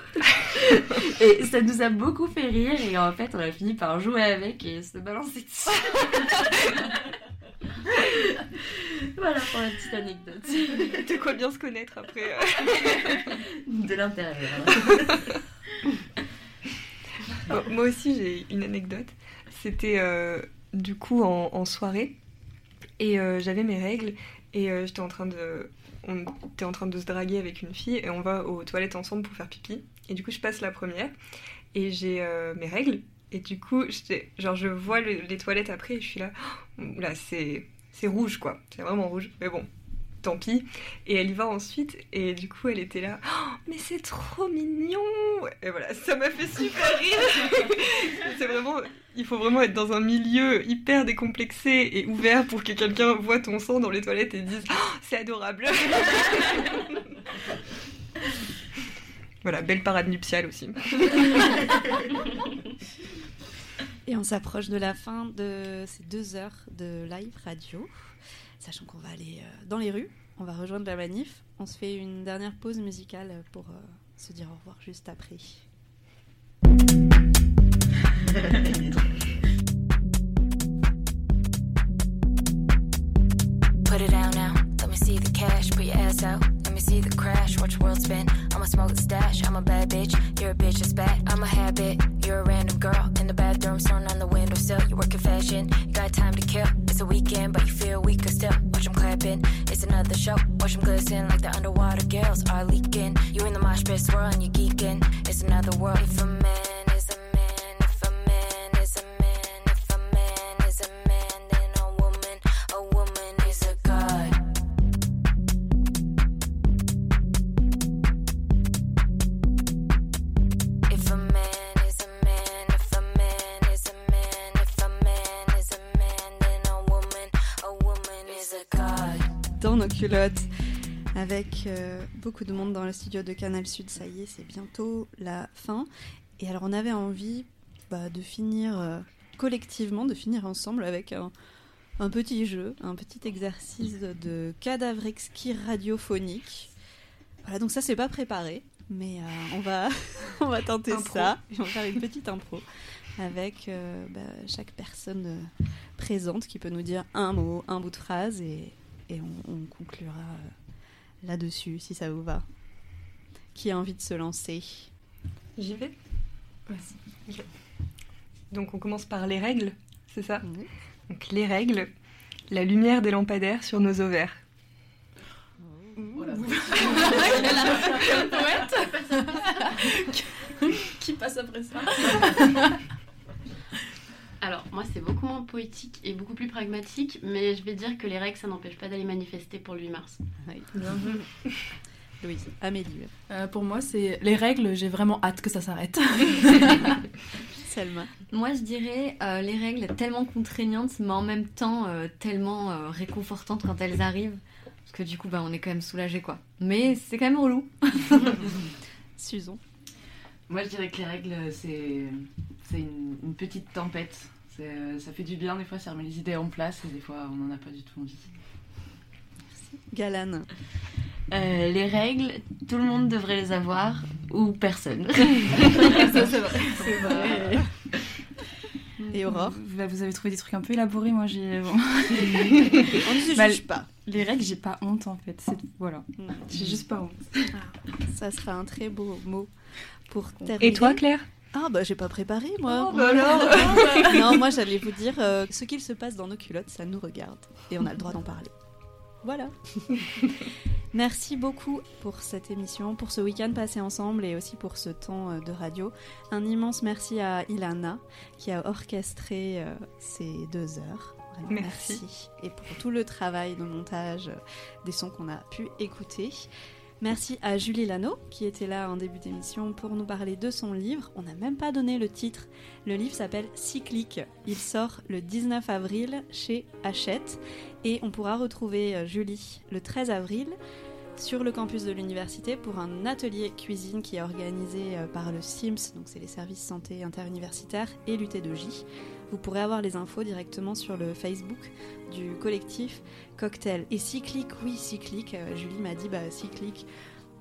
et ça nous a beaucoup fait rire. Et en fait, on a fini par jouer avec et se balancer dessus. voilà pour la petite anecdote. De quoi bien se connaître après. De l'intérieur. moi aussi, j'ai une anecdote. C'était euh, du coup en soirée. Et euh, j'avais mes règles et euh, j'étais en train de en train de se draguer avec une fille et on va aux toilettes ensemble pour faire pipi. Et du coup, je passe la première et j'ai euh, mes règles. Et du coup, genre, je vois les toilettes après et je suis là, oh, là, c'est rouge quoi, c'est vraiment rouge. Mais bon, tant pis. Et elle y va ensuite, et du coup, elle était là, oh, mais c'est trop mignon Et voilà, ça m'a fait super rire C'est vraiment, il faut vraiment être dans un milieu hyper décomplexé et ouvert pour que quelqu'un voit ton sang dans les toilettes et dise, oh, c'est adorable Voilà, belle parade nuptiale aussi. Et on s'approche de la fin de ces deux heures de live radio sachant qu'on va aller euh, dans les rues, on va rejoindre la manif. On se fait une dernière pause musicale pour euh, se dire au revoir juste après. Put it down now. Let me see the cash, put your ass out. Let me see the crash, watch the world spin. I'ma smoke the stash, I'm a bad bitch. You're a bitch that's bad, I'm a habit. You're a random girl in the bathroom, thrown on the windowsill. You work in fashion, you got time to kill. It's a weekend, but you feel weaker still. Watch them clapping, it's another show. Watch them glisten like the underwater girls are leaking. You in the mosh pit swirling, you geeking. It's another world for men. Avec euh, beaucoup de monde dans le studio de Canal Sud, ça y est, c'est bientôt la fin. Et alors on avait envie bah, de finir euh, collectivement, de finir ensemble avec un, un petit jeu, un petit exercice de cadavre exquis radiophonique. Voilà, donc ça c'est pas préparé, mais euh, on va on va tenter Impro. ça. Et on va faire une petite impro avec bah, chaque personne présente qui peut nous dire un mot, un bout de phrase et, et on, on conclura euh, là-dessus si ça vous va. Qui a envie de se lancer? J'y vais. Donc on commence par les règles, c'est ça? Donc les règles, la lumière des lampadaires sur nos ovaires. Qui passe après ça? Alors, moi, c'est beaucoup moins poétique et beaucoup plus pragmatique, mais je vais dire que les règles, ça n'empêche pas d'aller manifester pour le 8 mars. Louise, Amélie. Euh, pour moi, c'est les règles, j'ai vraiment hâte que ça s'arrête. Selma. Moi, je dirais euh, les règles tellement contraignantes, mais en même temps euh, tellement euh, réconfortantes quand elles arrivent. Parce que du coup, bah, on est quand même soulagé, quoi. Mais c'est quand même relou. Susan. Moi, je dirais que les règles, c'est c'est une, une petite tempête. C'est, euh, Ça fait du bien, des fois, ça remet les idées en place, et des fois, on n'en a pas du tout envie. Galane. Euh, les règles, tout le monde devrait les avoir, ou personne. Ça, c'est vrai. C'est vrai. Et Aurore Bah, Vous avez trouvé des trucs un peu élaborés, moi j'ai. Bon. On ne se Bah, juge pas. Les règles, j'ai pas honte en fait. C'est- Voilà. J'ai juste pas honte. Ça sera un très beau mot pour Et terminer. toi, Claire? Ah bah j'ai pas préparé moi. Oh, bah alors Non, moi j'allais vous dire euh, ce qu'il se passe dans nos culottes, ça nous regarde et on a le droit d'en parler. Voilà. Merci beaucoup pour cette émission, pour ce week-end passé ensemble et aussi pour ce temps euh, de radio. Un immense merci à Ilana qui a orchestré euh, ces deux heures. Vraiment, Merci. Et pour tout le travail de montage euh, des sons qu'on a pu écouter. Merci à Julie Lano qui était là en début d'émission pour nous parler de son livre. On n'a même pas donné le titre. Le livre s'appelle Cyclique. Il sort le 19 avril chez Hachette et on pourra retrouver euh, Julie le 13 avril sur le campus de l'université pour un atelier cuisine qui est organisé euh, par le SIMS, donc c'est les services santé interuniversitaires, et l'UT2J. Vous pourrez avoir les infos directement sur le Facebook du collectif Cocktail. Et cyclique, oui, cyclique, euh, Julie m'a dit bah, cyclique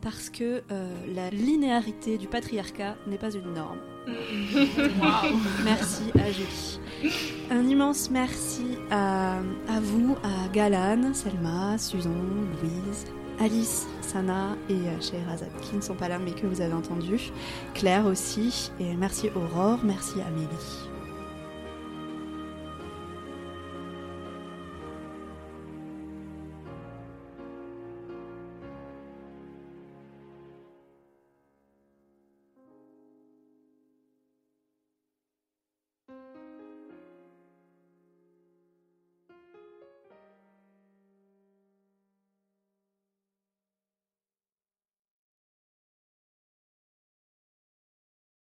parce que euh, la linéarité du patriarcat n'est pas une norme. Merci à Julie. Un immense merci à, à vous, à Galan, Selma, Susan, Louise, Alice, Sana et euh, Scheherazade qui ne sont pas là mais que vous avez entendu. Claire aussi. Et merci Aurore, merci Amélie.